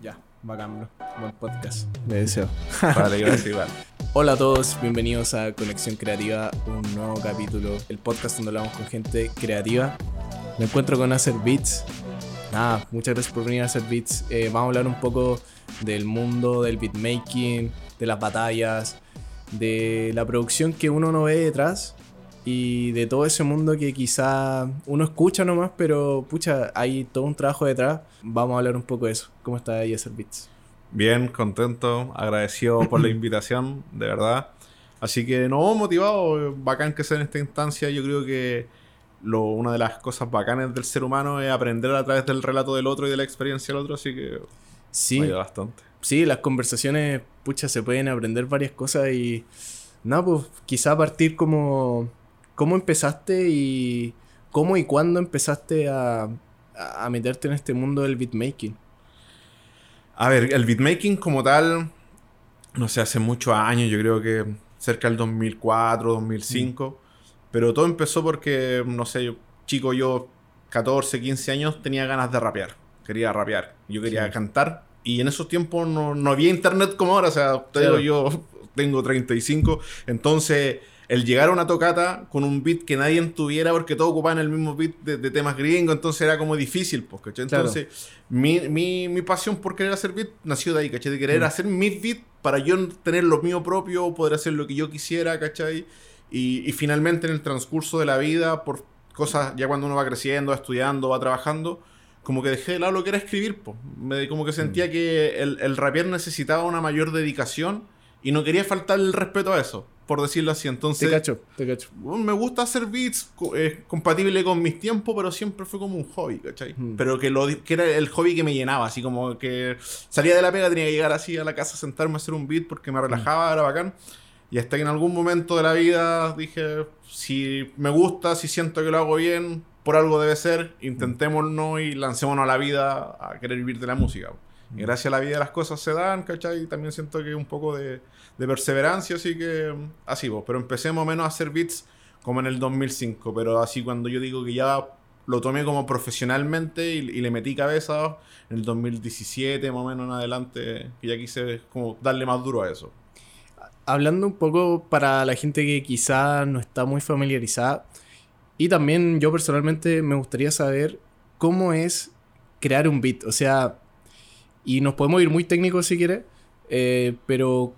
Ya, bacán, bro. Buen podcast. Me deseo. Vale, gracias igual. Hola a todos, bienvenidos a Conexión Creativa, un nuevo capítulo, el podcast donde hablamos con gente creativa. Me encuentro con Hacer Beats. Nada, muchas gracias por venir a Hacer Beats. Eh, vamos a hablar un poco del mundo del beatmaking, de las batallas, de la producción que uno no ve detrás y de todo ese mundo que quizá uno escucha nomás, pero pucha, hay todo un trabajo detrás. Vamos a hablar un poco de eso. ¿Cómo está Hacer Beats? Bien, contento, agradecido por la invitación, de verdad. Así que no, motivado, bacán que sea en esta instancia. Yo creo que lo, una de las cosas bacanas del ser humano es aprender a través del relato del otro y de la experiencia del otro, así que Sí, ayuda bastante. sí, las conversaciones, pucha, se pueden aprender varias cosas y. No, pues quizá partir como. ¿Cómo empezaste y. ¿Cómo y cuándo empezaste a, a meterte en este mundo del beatmaking? A ver, el beatmaking como tal, no sé, hace muchos años, yo creo que cerca del 2004, 2005, pero todo empezó porque, no sé, yo, chico, yo 14, 15 años tenía ganas de rapear, quería rapear, yo quería Sí. cantar y en esos tiempos no, no había internet como ahora, o sea, Claro. yo tengo 35, entonces el llegar a una tocata con un beat que nadie tuviera porque todos ocupaban el mismo beat de, de temas gringos, entonces era como difícil, pues, ¿cachai? Claro. Entonces mi, mi, mi pasión por querer hacer beat nació de ahí, ¿cachai? De querer Mm. hacer mis beats para yo tener lo mío propio, poder hacer lo que yo quisiera, ¿cachai? Y, y finalmente en el transcurso de la vida, por cosas, ya cuando uno va creciendo, va estudiando, va trabajando, como que dejé de lado lo que era escribir, pues. Me, como que sentía que el, el rapear necesitaba una mayor dedicación y no quería faltar el respeto a eso, por decirlo así. Entonces, Te cacho, te cacho. me gusta hacer beats eh, compatible con mis tiempos, pero siempre fue como un hobby, ¿cachai? Mm. Pero que, lo, que era el hobby que me llenaba, así como que salía de la pega, tenía que llegar así a la casa, sentarme a hacer un beat porque me relajaba, era bacán. Y hasta que en algún momento de la vida dije, si me gusta, si siento que lo hago bien, por algo debe ser, intentémoslo y lancémonos a la vida a querer vivir de la música. Y gracias a la vida las cosas se dan, ¿cachai? Y también siento que un poco de, perseverancia, así que mm, así vos. Pero empecé más o menos a hacer beats como en el 2005, pero así cuando yo digo que ya lo tomé como profesionalmente y, y le metí cabeza en el 2017, más o menos en adelante, que ya quise como darle más duro a eso. Hablando un poco para la gente que quizá no está muy familiarizada, y también yo personalmente me gustaría saber cómo es crear un beat. O sea, y nos podemos ir muy técnicos si quieres, eh, pero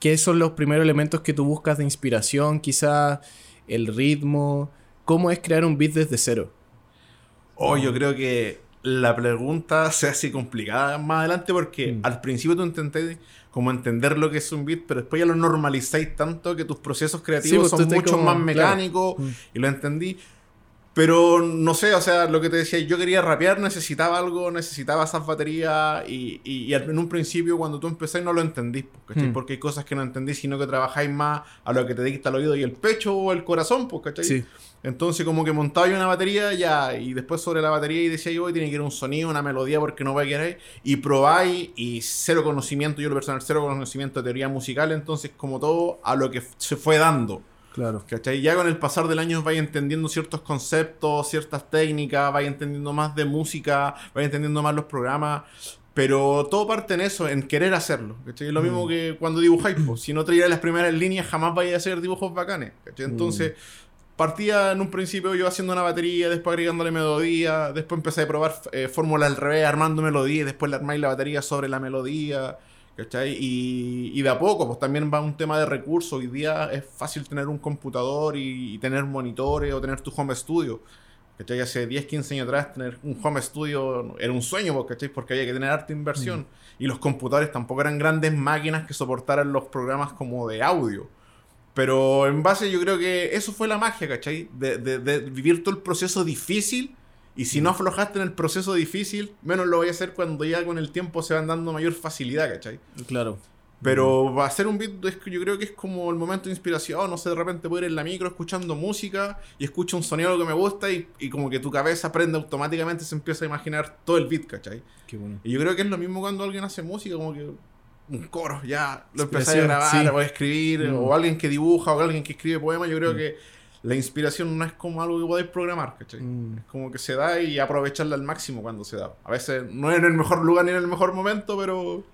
¿qué son los primeros elementos que tú buscas de inspiración? Quizá el ritmo. ¿Cómo es crear un beat desde cero? Oh, yo creo que la pregunta se hace complicada más adelante porque Mm. al principio tú intenté como entender lo que es un beat, pero después ya lo normalizáis tanto que tus procesos creativos pues, son mucho como- más claro. mecánicos Mm. y lo entendí. Pero no sé, o sea, lo que te decía, yo quería rapear, necesitaba algo, necesitaba esas baterías y, y- y en un principio cuando tú empezás no lo entendís, ¿cachai? Mm. porque hay cosas que no entendís, sino que trabajáis más a lo que te dicta el oído y el pecho o el corazón, ¿cachai? Sí. Entonces como que montaba yo una batería ya y después sobre la batería y decía yo, "Hoy tiene que ir un sonido, una melodía porque no va a querer y probáis y cero conocimiento, yo lo personal cero conocimiento de teoría musical, entonces como todo a lo que se fue dando. Claro. ¿Cachai? Ya con el pasar del año vais entendiendo ciertos conceptos, ciertas técnicas, vais entendiendo más de música, vais entendiendo más los programas, pero todo parte en eso, en querer hacerlo. ¿cachai? Es lo mismo Mm. que cuando dibujáis, pues, si no traíais las primeras líneas jamás vais a hacer dibujos bacanes. ¿cachai? Entonces, partía en un principio yo haciendo una batería, después agregándole melodía, después empecé a probar eh, fórmula al revés, armando melodía, y después le armáis la batería sobre la melodía. ¿Cachai? Y, y de a poco, pues también va un tema de recursos. Hoy día es fácil tener un computador y, y tener monitores o tener tu home studio. ¿Cachai? Hace 10, 15 años atrás tener un home studio era un sueño, pues, ¿cachai? Porque había que tener harta inversión. Y los computadores tampoco eran grandes máquinas que soportaran los programas como de audio. Pero en base yo creo que eso fue la magia, ¿cachai? De, de- de vivir todo el proceso difícil. Y si no aflojaste en el proceso difícil, menos lo voy a hacer cuando ya con el tiempo se van dando mayor facilidad, ¿cachai? Claro. Pero va a hacer un beat, yo creo que es como el momento de inspiración, no sé, de repente puedo ir en la micro escuchando música y escucho un sonido que me gusta y, y como que tu cabeza aprende automáticamente, se empieza a imaginar todo el beat, ¿cachai? Qué bueno. Y yo creo que es lo mismo cuando alguien hace música, como que un coro, ya lo empezáis a grabar, sí. o a escribir, Mm. o alguien que dibuja, o alguien que escribe poemas, yo creo Mm. que la inspiración no es como algo que podéis programar, ¿cachai? Mm. Es como que se da y aprovecharla al máximo cuando se da. A veces no es en el mejor lugar ni en el mejor momento, pero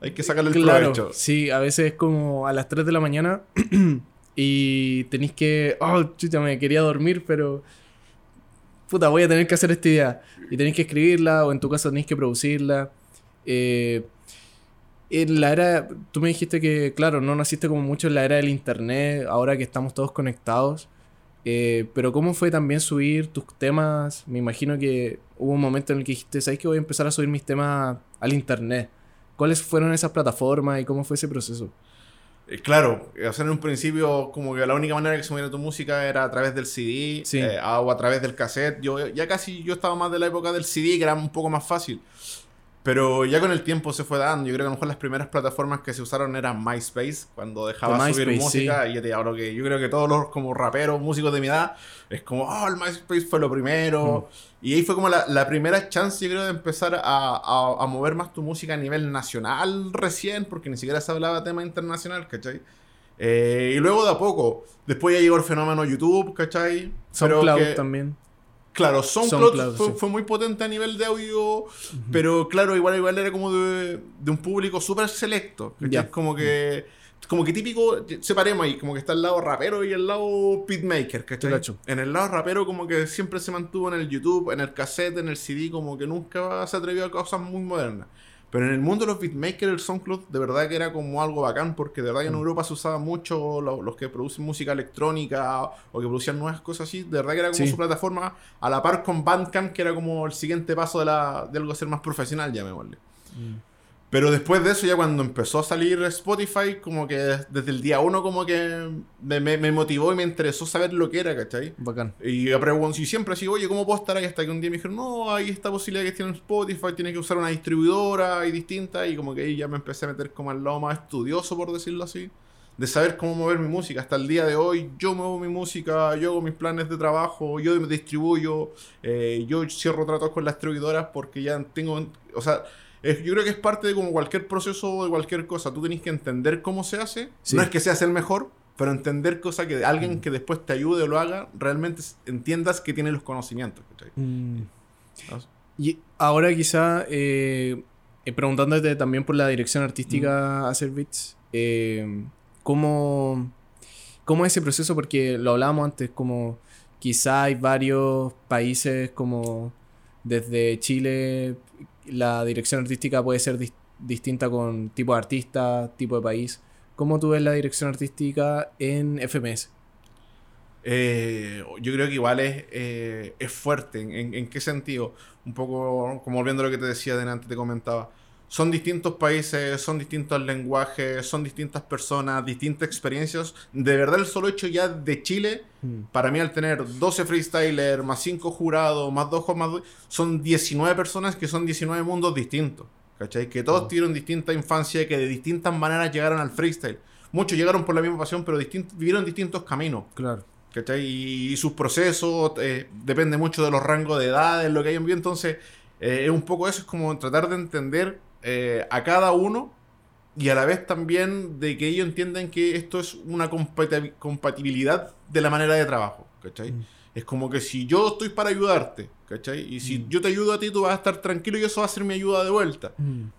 hay que sacarle el Claro, provecho. sí, a veces es como a las 3 de la mañana y tenéis que, oh, chucha, me quería dormir, pero puta, voy a tener que hacer esta idea. Y tenéis que escribirla o en tu caso tenéis que producirla. Eh, en la era, tú me dijiste que, claro, no naciste como mucho en la era del internet, ahora que estamos todos conectados. Eh, pero ¿cómo fue también subir tus temas? Me imagino que hubo un momento en el que dijiste, ¿sabes que voy a empezar a subir mis temas al internet? ¿Cuáles fueron esas plataformas y cómo fue ese proceso? Eh, claro, o sea, en un principio como que la única manera que se moviera tu música era a través del CD Sí. eh, o a través del cassette. Yo ya casi yo estaba más de la época del CD, que era un poco más fácil. Pero ya con el tiempo se fue dando. Yo creo que a lo mejor las primeras plataformas que se usaron eran MySpace, cuando dejaba De subir música. Y ya te hablo que yo creo que todos los como raperos, músicos de mi edad, es como, oh, el MySpace fue lo primero. Y ahí fue como la, la primera chance, yo creo, de empezar a, a- a mover más tu música a nivel nacional recién, porque ni siquiera se hablaba tema internacional, ¿cachai? Eh, y luego de a poco, después ya llegó el fenómeno YouTube, ¿cachai? SoundCloud también. Claro, SoundCloud, SoundCloud, fue, sí. fue muy potente a nivel de audio, pero claro, igual, igual era como de, de un público súper selecto. Ya. Es como que, como que típico, separemos ahí, como que está el lado rapero y el lado beatmaker, ¿cachai? En el lado rapero como que siempre se mantuvo en el YouTube, en el cassette, en el CD, como que nunca se atrevió a cosas muy modernas. Pero en el mundo de los beatmakers, el SoundCloud de verdad que era como algo bacán, porque de verdad que en Mm. Europa se usaba mucho lo- los, que producen música electrónica o que producían nuevas cosas así. De verdad que era como Sí. su plataforma a la par con Bandcamp, que era como el siguiente paso de, la, de algo a ser más profesional, llamémosle. Pero después de eso, ya cuando empezó a salir Spotify, como que desde el día uno, como que me, me- motivó y me interesó saber lo que era, ¿cachai? Bacán. Y yo pregunto, y siempre así, oye, ¿cómo puedo estar ahí? Hasta que un día me dijeron, no, hay esta posibilidad que tiene Spotify, tiene que usar una distribuidora y distinta. Y como que ahí ya me empecé a meter como al lado más estudioso, por decirlo así, de saber cómo mover mi música. Hasta el día de hoy, yo muevo mi música, yo hago mis planes de trabajo, yo me distribuyo, eh, yo cierro tratos con las distribuidoras porque ya tengo, o sea. Es- yo creo que es parte de como cualquier proceso de cualquier cosa. Tú tenés que entender cómo se hace. Sí. No es que seas el mejor, pero entender cosa que alguien que después te ayude o lo haga, realmente entiendas que tiene los conocimientos. Mm. Y ahora quizá, eh, eh, preguntándote también por la dirección artística a hacer beats, eh, ¿cómo, ¿cómo es ese proceso? Porque lo hablábamos antes, como quizá hay varios países como desde Chile, la dirección artística puede ser dis- distinta con tipo de artista, tipo de país. ¿Cómo tú ves la dirección artística en FMS? Eh, yo creo que igual es, eh, fuerte. ¿En, en- en qué sentido? Un poco como volviendo a lo que te decía delante, te comentaba. Son distintos países, son distintos lenguajes, son distintas personas, distintas experiencias. De verdad, el solo hecho ya de Chile, para mí al tener 12 freestylers, más 5 jurados, más 2 más 2, son 19 personas que son 19 mundos distintos. ¿Cachai? Que todos Mm. tuvieron distinta infancia, que de distintas maneras llegaron al freestyle. Muchos llegaron por la misma pasión, pero distin- vivieron distintos caminos. Claro. ¿Cachai? Y, y sus procesos, eh, depende mucho de los rangos de edades, lo que hay en vivo. Entonces, eh, es un poco eso, es como tratar de entender eh, a cada uno y a la vez también de que ellos entiendan que esto es una compati- compatibilidad de la manera de trabajo. ¿Cachai? Mm. Es como que si yo estoy para ayudarte, ¿cachai? Y si Mm. yo te ayudo a ti, tú vas a estar tranquilo y eso va a ser mi ayuda de vuelta.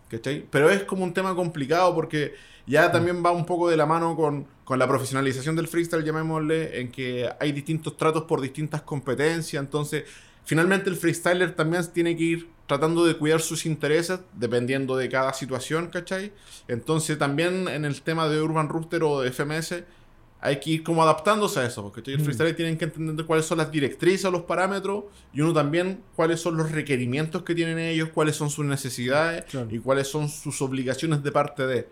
¿Cachai? Pero es como un tema complicado porque ya también va un poco de la mano con, con la profesionalización del freestyle, llamémosle, en que hay distintos tratos por distintas competencias. Entonces, finalmente el freestyler también tiene que ir tratando de cuidar sus intereses dependiendo de cada situación, ¿cachai? Entonces, también en el tema de Urban Rooster o de FMS, hay que ir como adaptándose a eso, porque el Mm. freestyler tienen que entender cuáles son las directrices o los parámetros y uno también cuáles son los requerimientos que tienen ellos, cuáles son sus necesidades Claro. y cuáles son sus obligaciones de parte de.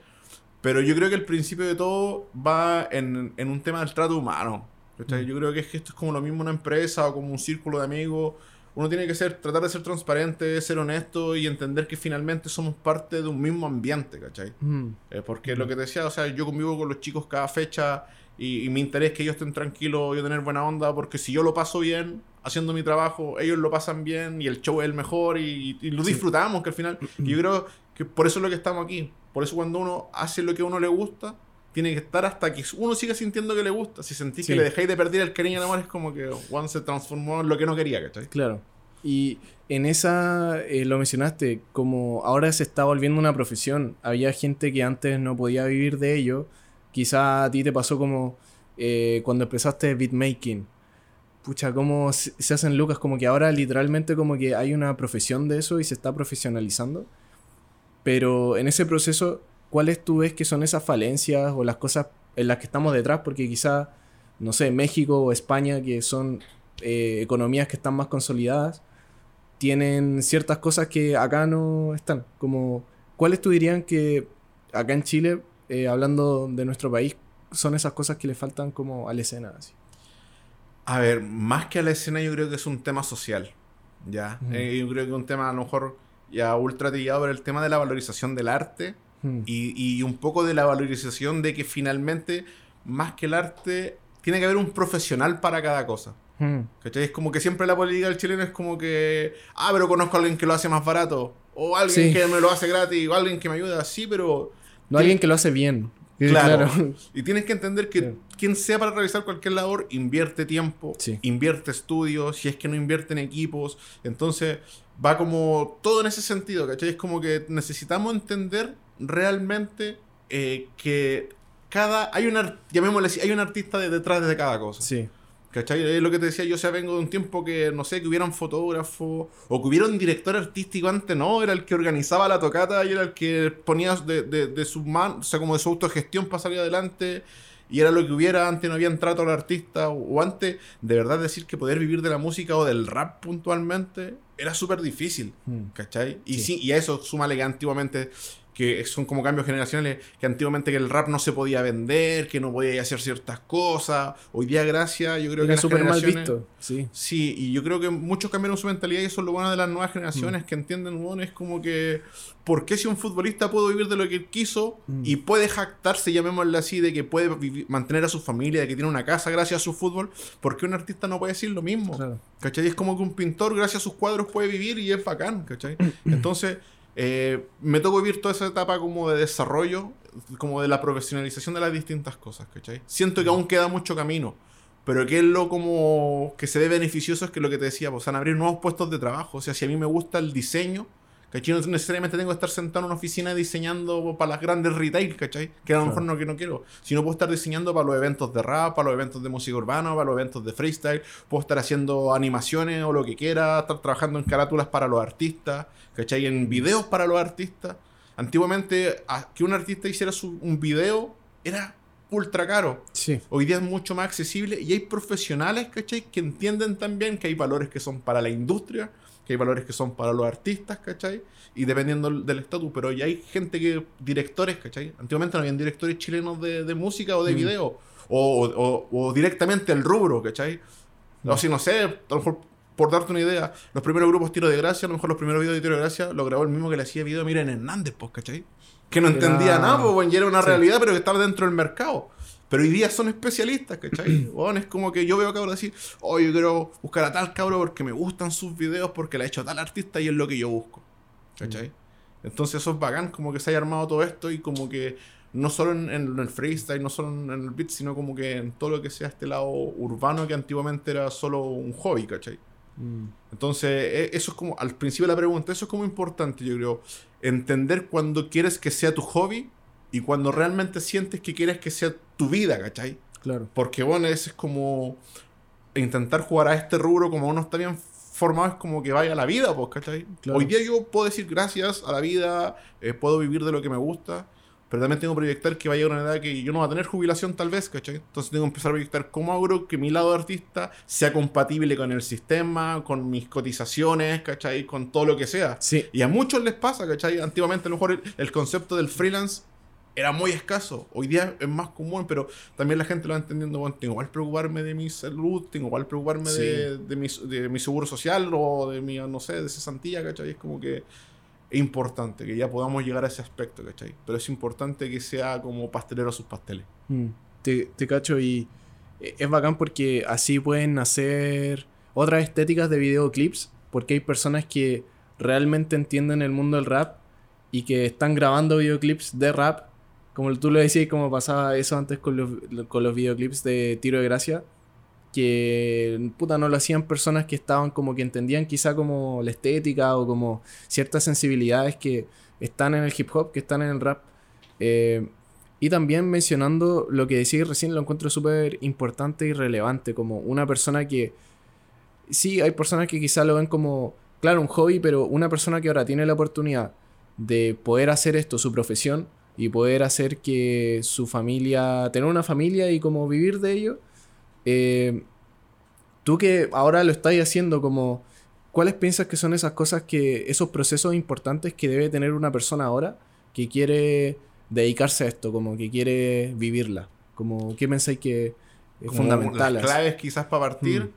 Pero yo creo que el principio de todo va en, en un tema del trato humano. ¿cachai? Mm. Yo creo que es que esto es como lo mismo una empresa o como un círculo de amigos. Uno tiene que ser, tratar de ser transparente, ser honesto y entender que finalmente somos parte de un mismo ambiente, ¿cachai? Mm. Eh, porque lo que te decía, o sea, yo convivo con los chicos cada fecha y, y mi interés es que ellos estén tranquilos, yo tener buena onda, porque si yo lo paso bien haciendo mi trabajo, ellos lo pasan bien y el show es el mejor y, y lo Sí. disfrutamos, que al final, y yo creo que por eso es lo que estamos aquí. Por eso cuando uno hace lo que a uno le gusta, tiene que estar hasta que uno siga sintiendo que le gusta. Si sentís Sí. que le dejáis de perder el cariño el amor, es como que Juan se transformó en lo que no quería, ¿cachai? Claro. Y en esa, eh, lo mencionaste, como ahora se está volviendo una profesión. Había gente que antes no podía vivir de ello. Quizá a ti te pasó como eh, cuando empezaste beatmaking. Pucha, cómo se hacen lucas, como que ahora literalmente como que hay una profesión de eso y se está profesionalizando. Pero en ese proceso, ¿cuáles tú ves que son esas falencias o las cosas en las que estamos detrás? Porque quizá, no sé, México o España, que son eh, economías que están más consolidadas, tienen ciertas cosas que acá no están. Como, ¿cuáles tú dirían que acá en Chile, eh, hablando de nuestro país, son esas cosas que le faltan como a la escena? Así? A ver, más que a la escena, yo creo que es un tema social. Ya. Eh, yo creo que un tema a lo mejor ya ultra trillado, pero el tema de la valorización del arte Hmm. y, y un poco de la valorización de que finalmente, más que el arte, tiene que haber un profesional para cada cosa. Hmm. ¿Cachai? Es como que siempre la política del chileno es como que, ah, pero conozco a alguien que lo hace más barato, o alguien Sí. que me lo hace gratis, o alguien que me ayuda, sí, pero... No alguien que lo hace bien. Claro. Y tienes que entender que quien sea para realizar cualquier labor, invierte tiempo, Sí. invierte estudios, si es que no invierte en equipos. Entonces, va como todo en ese sentido, ¿cachai? Es como que necesitamos entender realmente eh, que cada. Hay un, ar- llamémosle así, hay un artista de- detrás de cada cosa. Sí. ¿Cachai? Es lo que te decía, yo o sea, vengo de un tiempo que, no sé, que hubieran fotógrafos o que hubiera un director artístico antes, no, era el que organizaba la tocata y era el que ponía de, de, de su man, o sea, como de su autogestión para salir adelante y era lo que hubiera, antes no había trato al artista o, o antes, de verdad decir que poder vivir de la música o del rap puntualmente era súper difícil. Hmm. ¿Cachai? Y, Sí. sí. y a eso súmale que antiguamente, que son como cambios generacionales, que antiguamente que el rap no se podía vender, que no podía hacer ciertas cosas. Hoy día, gracias, yo creo que Era las súper mal visto. Sí. Sí, y yo creo que muchos cambiaron su mentalidad y eso es lo bueno de las nuevas generaciones Mm. que entienden, bueno, es como que, ¿por qué si un futbolista puede vivir de lo que él quiso Mm. y puede jactarse, llamémosle así, de que puede vivi- mantener a su familia, de que tiene una casa gracias a su fútbol? ¿Por qué un artista no puede decir lo mismo? Claro. ¿Cachai? Es como que un pintor, gracias a sus cuadros, puede vivir y es bacán, ¿cachai? Entonces, eh, me tocó vivir toda esa etapa como de desarrollo, como de la profesionalización de las distintas cosas, ¿cachai? Siento que aún queda mucho camino, pero que es lo como que se ve beneficioso es que lo que te decía, pues van a abrir nuevos puestos de trabajo. O sea, si a mí me gusta el diseño, ¿cachai? No necesariamente tengo que estar sentado en una oficina diseñando para las grandes retail, ¿cachai? Que a lo mejor no que no quiero. Sino puedo estar diseñando para los eventos de rap, para los eventos de música urbana, para los eventos de freestyle. Puedo estar haciendo animaciones o lo que quiera, estar trabajando en carátulas para los artistas, ¿cachai? En videos para los artistas. Antiguamente, a- que un artista hiciera su- un video era ultra caro. Sí. Hoy día es mucho más accesible y hay profesionales, ¿cachai? Que entienden también que hay valores que son para la industria, que hay valores que son para los artistas, ¿cachai? Y dependiendo del- estatus, pero ya hay gente que, directores, ¿cachai? Antiguamente no habían directores chilenos de, de música o de Mm. video, o, o- o directamente el rubro, ¿cachai? O si no sé, a lo mejor por darte una idea, los primeros grupos Tiro de Gracia, a lo mejor los primeros videos de Tiro de Gracia lo grabó el mismo que le hacía video Miren Hernández, pues, ¿cachai? Que no Era- entendía nada, pues, bueno, y era una Sí. realidad, pero que estaba dentro del mercado. Pero hoy día son especialistas, ¿cachai? Bueno, es como que yo veo a cabros decir, oh, yo quiero buscar a tal cabro porque me gustan sus videos, porque la ha hecho tal artista y es lo que yo busco. ¿Cachai? Entonces eso es bacán, como que se haya armado todo esto y como que no solo en, en el freestyle, no solo en el beat, sino como que en todo lo que sea este lado urbano que antiguamente era solo un hobby, ¿cachai? Mm. Entonces, e- eso es como, al principio de la pregunta, eso es como importante, yo creo, entender cuando quieres que sea tu hobby y cuando realmente sientes que quieres que sea tu vida, ¿cachai? Claro. Porque, bueno, ese es como intentar jugar a este rubro como uno está bien formado, es como que vaya a la vida, pues, ¿cachai? Claro. Hoy día yo puedo decir gracias a la vida, eh, puedo vivir de lo que me gusta, pero también tengo que proyectar que vaya a una edad que yo no voy a tener jubilación tal vez, ¿cachai? Entonces tengo que empezar a proyectar cómo hago que mi lado de artista sea compatible con el sistema, con mis cotizaciones, ¿cachai? Con todo lo que sea. Sí. Y a muchos les pasa, ¿cachai? Antiguamente a lo mejor el, el concepto del freelance era muy escaso. Hoy día es más común, pero también la gente lo va entendiendo. Bueno, tengo igual preocuparme de mi salud, tengo igual preocuparme Sí. de, de mi, de mi seguro social o de mi, no sé, de cesantía, ¿cachai? Es como que es importante que ya podamos llegar a ese aspecto, ¿cachai? Pero es importante que sea como pastelero a sus pasteles. Mm, Te, te cacho y eh, es bacán porque así pueden hacer otras estéticas de videoclips porque hay personas que realmente entienden el mundo del rap y que están grabando videoclips de rap como tú lo decías, como pasaba eso antes con los, con los videoclips de Tiro de Gracia, que puta no lo hacían personas que estaban como que entendían quizá como la estética o como ciertas sensibilidades que están en el hip hop, que están en el rap. Eh, y también mencionando lo que decís recién, lo encuentro súper importante y relevante, como una persona que... Sí, hay personas que quizá lo ven como, claro, un hobby, pero una persona que ahora tiene la oportunidad de poder hacer esto su profesión y poder hacer que su familia, tener una familia y como vivir de ello, eh, tú que ahora lo estás haciendo como, ¿cuáles piensas que son esas cosas que, esos procesos importantes que debe tener una persona ahora que quiere dedicarse a esto, como que quiere vivirla? Como, ¿qué pensáis que es fundamental? Las claves quizás para partir. Mm.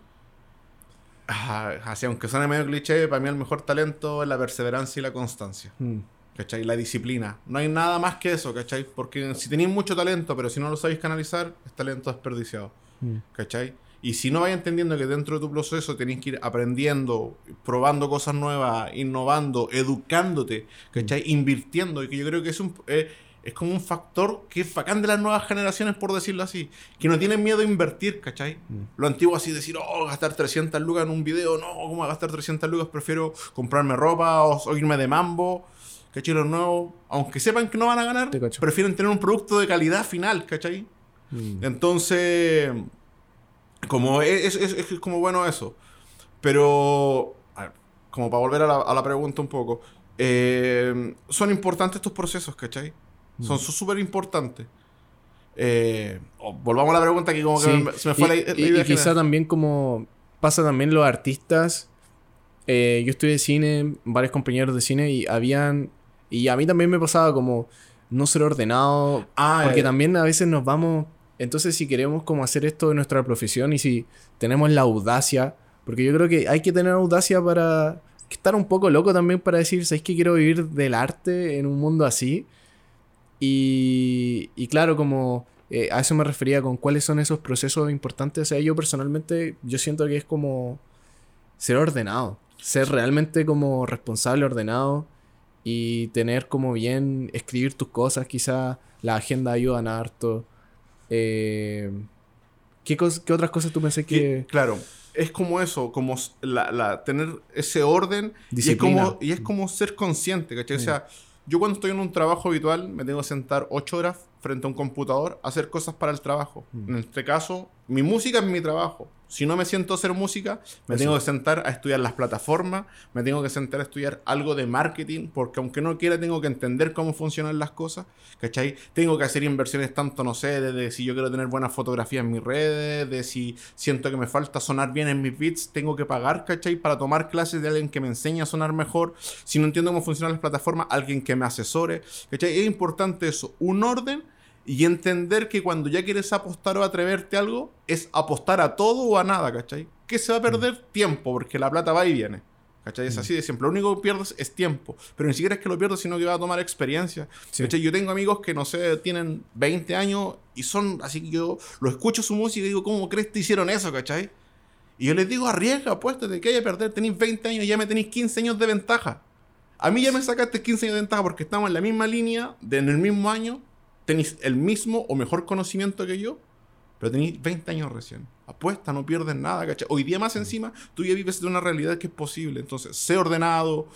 Ah, así, aunque suene medio cliché, para mí el mejor talento es la perseverancia y la constancia. Mm. ¿Cachai? La disciplina. No hay nada más que eso, ¿cachai? Porque si tenéis mucho talento, pero si no lo sabéis canalizar, es talento desperdiciado. Mm. ¿Cachai? Y si no vais entendiendo que dentro de tu proceso tenéis que ir aprendiendo, probando cosas nuevas, innovando, educándote, ¿cachai? Mm. Invirtiendo. Y que yo creo que es un... Eh, es como un factor que es bacán de las nuevas generaciones, por decirlo así. Que no tienen miedo a invertir, ¿cachai? Mm. Lo antiguo así, decir, oh, gastar 300 lucas en un video. No, ¿cómo a gastar 300 lucas? Prefiero comprarme ropa o, irme de mambo. ¿Cachai? Los nuevos, aunque sepan que no van a ganar, prefieren tener un producto de calidad final, ¿cachai? Mm. Entonces, como es, como bueno eso. Pero, como para volver a la, pregunta un poco, eh, son importantes estos procesos, ¿cachai? Son mm. súper importantes. Eh, volvamos a la pregunta que como que se me fue la, idea. Y, quizá también como pasa también los artistas. Eh, yo estoy de cine, varios compañeros de cine y habían... Y a mí también me pasaba como no ser ordenado. Ah, porque también a veces nos vamos entonces, si queremos como hacer esto de nuestra profesión y si tenemos la audacia, porque yo creo que hay que tener audacia para estar un poco loco también para decir, ¿sabes que quiero vivir del arte en un mundo así? Y, y claro, como eh, a eso me refería con cuáles son esos procesos importantes. O sea, yo personalmente, yo siento que es como ser ordenado, ser realmente como responsable, ordenado y tener como bien, escribir tus cosas, quizá la agenda ayuda a harto. Eh, ¿qué, ¿Qué otras cosas tú pensé que...? claro, es como eso, como la, tener ese orden y es, como, y es como ser consciente, ¿cachai? O sea, yo cuando estoy en un trabajo habitual me tengo que sentar ocho horas frente a un computador a hacer cosas para el trabajo. Mm. En este caso, mi música es mi trabajo. Si no me siento a hacer música, me tengo que sentar a estudiar las plataformas, me tengo que sentar a estudiar algo de marketing, porque aunque no quiera, tengo que entender cómo funcionan las cosas, ¿cachai? Tengo que hacer inversiones tanto, no sé, de, si yo quiero tener buenas fotografías en mis redes, de si siento que me falta sonar bien en mis beats, tengo que pagar, ¿cachai? Para tomar clases de alguien que me enseñe a sonar mejor. Si no entiendo cómo funcionan las plataformas, alguien que me asesore, ¿cachai? Es importante eso, un orden y entender que cuando ya quieres apostar o atreverte a algo, es apostar a todo o a nada, ¿cachai? Que se va a perder mm. tiempo, porque la plata va y viene. ¿Cachai? Es mm. así de siempre. Lo único que pierdes es tiempo. Pero ni siquiera es que lo pierdas, sino que va a tomar experiencia. ¿cachai? Yo tengo amigos que, no sé, tienen 20 años y son, así que yo lo escucho su música y digo, ¿cómo crees que hicieron eso, cachai? Y yo les digo, arriesga, apuéstate, que hay a perder. Tenéis 20 años y ya me tenéis 15 años de ventaja. A mí ya me sacaste 15 años de ventaja porque estamos en la misma línea, de, en el mismo año, tenéis el mismo o mejor conocimiento que yo, pero tenéis 20 años recién. Apuesta, no pierdes nada, ¿cachai? Hoy día más encima, tú ya vives de una realidad que es posible. Entonces, sé ordenado.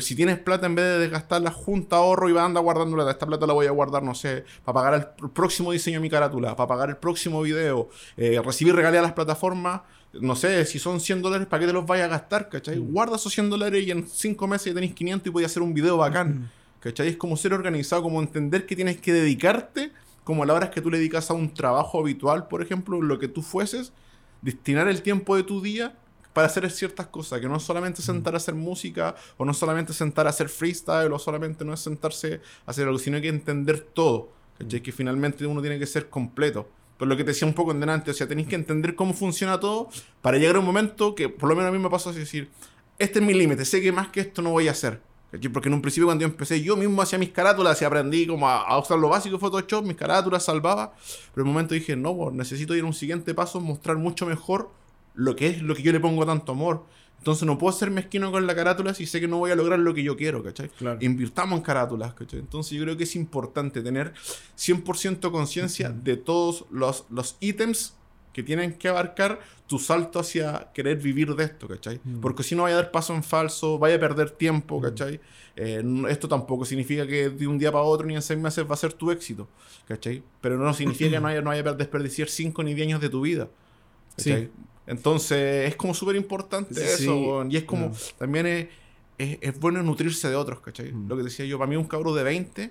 Si tienes plata, en vez de desgastarla, junta ahorro y va anda guardándola. Esta plata la voy a guardar, no sé, para pagar el próximo diseño de mi carátula, para pagar el próximo video, eh, recibir regalías a las plataformas. No sé, si son 100 dólares, ¿para qué te los vayas a gastar, cachai? Mm. Guarda esos 100 dólares y en 5 meses ya tenéis 500 y podéis hacer un video bacán. ¿Cachai? Es como ser organizado, como entender que tienes que dedicarte, como a la hora que tú le dedicas a un trabajo habitual, por ejemplo, lo que tú fueses, destinar el tiempo de tu día para hacer ciertas cosas, que no es solamente mm. sentar a hacer música, o no solamente sentar a hacer freestyle, o solamente no es sentarse a hacer algo, sino que entender todo, ¿cachai? Mm. Que finalmente uno tiene que ser completo. Por lo que te decía un poco en delante, o sea, tenéis que entender cómo funciona todo para llegar a un momento que, por lo menos a mí me pasó así, decir, este es mi límite, sé que más que esto no voy a hacer. Porque en un principio cuando yo empecé, yo mismo hacía mis carátulas y aprendí como a, usar lo básico de Photoshop, mis carátulas salvaba. Pero en un momento dije, no, pues necesito ir a un siguiente paso, mostrar mucho mejor lo que es lo que yo le pongo tanto amor. Entonces no puedo ser mezquino con la carátula si sé que no voy a lograr lo que yo quiero, ¿cachai? Claro. Invirtamos en carátulas, ¿cachai? Entonces yo creo que es importante tener 100% conciencia de todos los, los ítems que tienen que abarcar tu salto hacia querer vivir de esto, ¿cachai? Mm. Porque si no vaya a dar paso en falso, vaya a perder tiempo, ¿cachai? Eh, esto tampoco significa que de un día para otro ni en seis meses va a ser tu éxito, ¿cachai? Pero no significa que no haya, no haya desperdiciar cinco ni diez años de tu vida, ¿cachai? Sí. Entonces es como súper importante Sí, eso, y es como, no. también es, es, es bueno nutrirse de otros, ¿cachai? Mm. Lo que decía yo, para mí un cabro de 20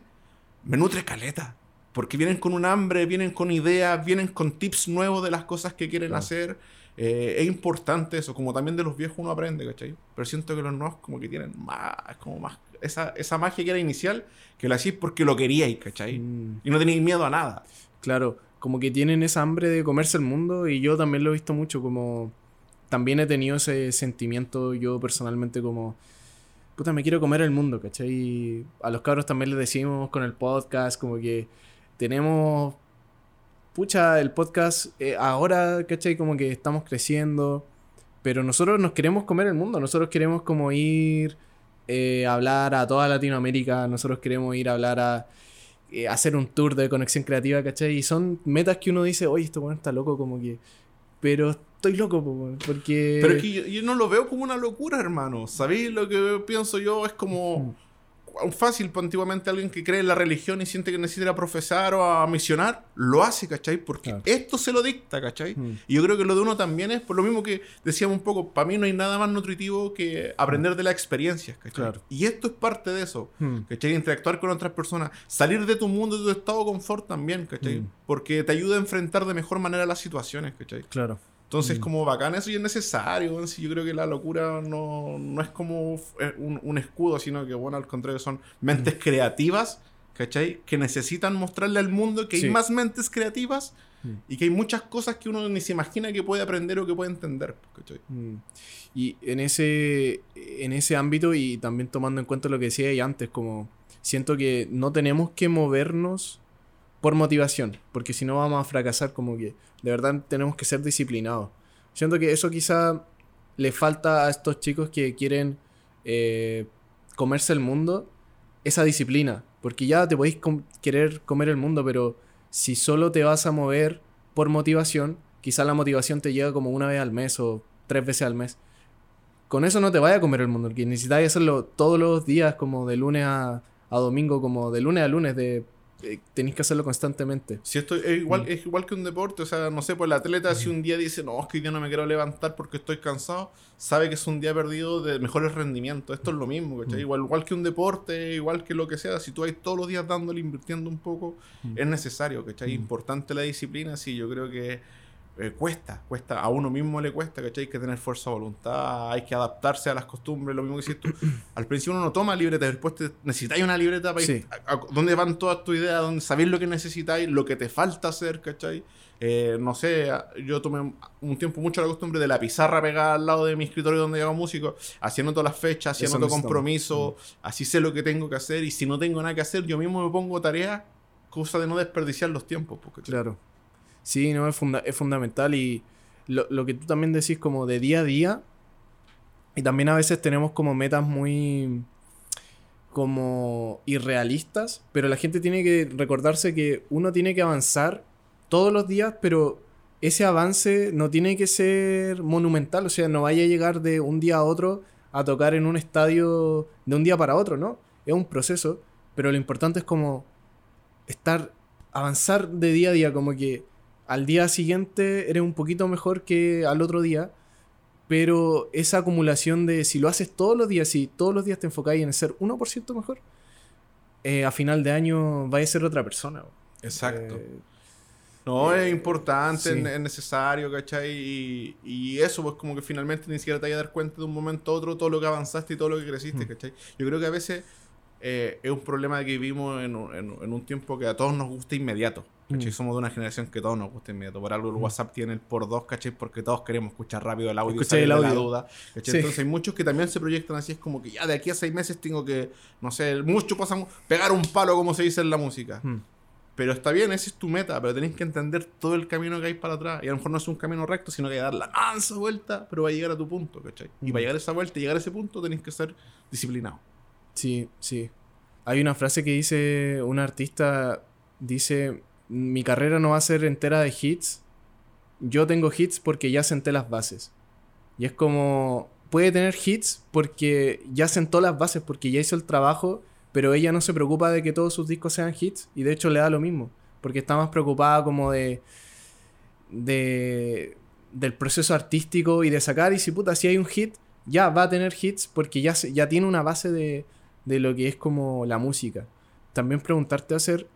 me nutre caleta. Porque vienen con un hambre, vienen con ideas, vienen con tips nuevos de las cosas que quieren Claro. hacer. Eh, es importante eso, como también de los viejos uno aprende, ¿cachai? Pero siento que los nuevos como que tienen más, como más, esa, esa magia que era inicial, que la hacís porque lo queríais, ¿cachai? Mm. Y no tenéis miedo a nada. Claro, como que tienen esa hambre de comerse el mundo y yo también lo he visto mucho, como también he tenido ese sentimiento yo personalmente como, puta, me quiero comer el mundo, ¿cachai? Y a los cabros también les decimos con el podcast, como que tenemos, pucha, el podcast eh, ahora, ¿cachai? Como que estamos creciendo, pero nosotros nos queremos comer el mundo, nosotros queremos como ir eh, a hablar a toda Latinoamérica, nosotros queremos ir a hablar a eh, hacer un tour de conexión creativa, ¿cachai? Y son metas que uno dice, oye, este weón está loco, como que. Pero estoy loco, porque. Pero es que yo, yo no lo veo como una locura, hermano. ¿Sabéis lo que pienso yo? Es como fácil, pues, antiguamente alguien que cree en la religión y siente que necesita ir a profesar o a misionar, lo hace, ¿cachai? Porque Claro. esto se lo dicta, ¿cachai? Mm. Y yo creo que lo de uno también es por lo mismo que decíamos un poco, para mí no hay nada más nutritivo que aprender de las experiencias, ¿cachai? Claro. Y esto es parte de eso. Hmm. ¿Cachai? Interactuar con otras personas. Salir de tu mundo, de tu estado de confort también, ¿cachai? Mm. Porque te ayuda a enfrentar de mejor manera las situaciones, ¿cachai? Claro. Entonces, Mm. como bacán, eso y es necesario. Sí, yo creo que la locura no, no es como eh, un, un escudo, sino que, bueno, al contrario, son Mm. mentes creativas, ¿cachai? Que necesitan mostrarle al mundo que hay Sí. más mentes creativas Mm. y que hay muchas cosas que uno ni se imagina que puede aprender o que puede entender, ¿cachai? Mm. Y en ese, en ese ámbito, y también tomando en cuenta lo que decía ahí antes, como siento que no tenemos que movernos por motivación, porque si no vamos a fracasar, como que de verdad tenemos que ser disciplinados. Siento que eso quizá le falta a estos chicos que quieren eh, comerse el mundo, esa disciplina, porque ya te podéis querer comer el mundo, pero si solo te vas a mover por motivación, quizá la motivación te llega como una vez al mes o tres veces al mes. Con eso no te vaya a comer el mundo, porque necesitas hacerlo todos los días, como de lunes a, a domingo, como de lunes a lunes, de, eh, tenéis que hacerlo constantemente. Si esto es igual, Mm. es igual que un deporte, o sea, no sé, pues el atleta si un día dice, no, es que hoy día no me quiero levantar porque estoy cansado, sabe que es un día perdido de mejores rendimientos. Esto es lo mismo, ¿cachai? Mm. Igual, igual que un deporte, igual que lo que sea, si tú vas todos los días dándole, invirtiendo un poco, Mm. es necesario, ¿cachai? Mm. Importante la disciplina, sí, yo creo que eh, cuesta, cuesta, a uno mismo le cuesta, ¿cachai? Hay que tener fuerza de voluntad, hay que adaptarse a las costumbres, lo mismo que si tú, al principio uno no toma libreta, después te, necesitáis una libreta para ir Sí. a- a- dónde van todas tus ideas, dónde sabéis lo que necesitáis, lo que te falta hacer, ¿cachai? Eh, no sé, yo tomé un tiempo mucho la costumbre de la pizarra pegada al lado de mi escritorio donde hago músico, así anoto las fechas, anoto necesitamos. compromiso, así sé lo que tengo que hacer y si no tengo nada que hacer, yo mismo me pongo tarea, cosa de no desperdiciar los tiempos, pues, ¿cachai? Claro. Sí, no, es, funda- es fundamental y lo, lo que tú también decís como de día a día, y también a veces tenemos como metas muy como irrealistas, pero la gente tiene que recordarse que uno tiene que avanzar todos los días, pero ese avance no tiene que ser monumental, o sea, no vaya a llegar de un día a otro a tocar en un estadio de un día para otro, ¿no? Es un proceso, pero lo importante es como estar, avanzar de día a día, como que al día siguiente eres un poquito mejor que al otro día, pero esa acumulación de si lo haces todos los días, si todos los días te enfocáis en ser 1% mejor, eh, a final de año vais a ser otra persona. Exacto. Eh, No, Eh, es importante, sí. es necesario, ¿cachai? Y, y eso, pues como que finalmente ni siquiera te vas a dar cuenta de un momento a otro todo lo que avanzaste y todo lo que creciste, Mm. ¿cachai? Yo creo que a veces eh, es un problema que vivimos en, un- en- en un tiempo que a todos nos gusta inmediato, ¿cachai? Mm. Somos de una generación que a todos nos gusta inmediato. Por algo el WhatsApp tiene el por dos, ¿cachai? Porque todos queremos escuchar rápido el audio y Escuchar salir el de la duda. Entonces hay muchos que también se proyectan así, es como que ya de aquí a seis meses tengo que, no sé, mucho pasan, pegar un palo como se dice en la música. hmm. Pero está bien, esa es tu meta, pero tenés que entender todo el camino que hay para atrás. Y a lo mejor no es un camino recto, sino que hay que dar la mansa vuelta, pero va a llegar a tu punto, ¿cachai? Y para llegar a esa vuelta y llegar a ese punto tenés que ser disciplinado. Sí, sí. Hay una frase que dice un artista, dice, mi carrera no va a ser entera de hits. Yo tengo hits porque ya senté las bases. Y es como, puede tener hits porque ya sentó las bases, porque ya hizo el trabajo pero ella no se preocupa de que todos sus discos sean hits y de hecho le da lo mismo, porque está más preocupada como de, de del proceso artístico y de sacar y si puta, si hay un hit, ya va a tener hits porque ya, ya tiene una base de, de lo que es como la música. También preguntarte hacer,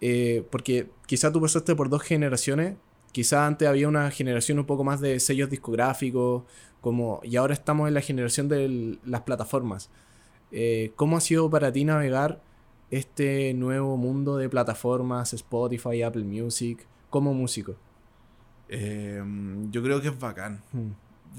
eh, porque quizá tú pasaste por dos generaciones, quizá antes había una generación un poco más de sellos discográficos, como, y ahora estamos en la generación de las plataformas. Eh, ¿Cómo ha sido para ti navegar este nuevo mundo de plataformas, Spotify, Apple Music, como músico? Em, yo creo que es bacán. Hmm.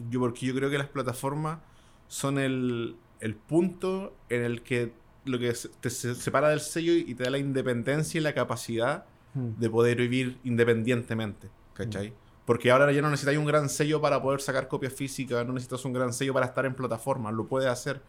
Yo, porque yo creo que las plataformas son el, punto en el que lo que te separa del sello y te da la independencia y la capacidad hmm. de poder vivir independientemente. ¿Cachai? Hmm. Porque ahora ya no necesitas un gran sello para poder sacar copias físicas, no necesitas un gran sello para estar en plataformas, lo puedes hacer.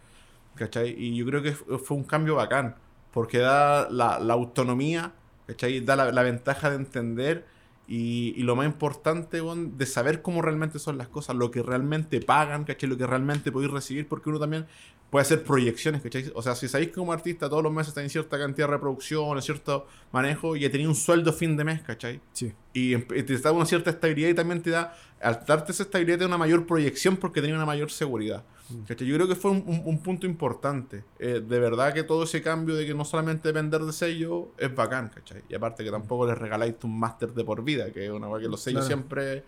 ¿cachai? Y yo creo que fue un cambio bacán, porque da la, autonomía, ¿cachai? Da la, ventaja de entender y, lo más importante, de saber cómo realmente son las cosas, lo que realmente pagan, ¿cachai? Lo que realmente podéis recibir, porque uno también puede hacer proyecciones, ¿cachai? O sea, si sabéis que como artista todos los meses en cierta cantidad de reproducción, cierto manejo, y tenido un sueldo fin de mes, ¿cachai? Sí. Y, te da una cierta estabilidad y también te da, al darte esa estabilidad, te da una mayor proyección porque tenía una mayor seguridad. Mm. ¿cachai? Yo creo que fue un, punto importante. Eh, de verdad que todo ese cambio de que no solamente depender de sello es bacán, ¿cachai? Y aparte que tampoco les regaláis un máster de por vida, que es una cosa que los sellos siempre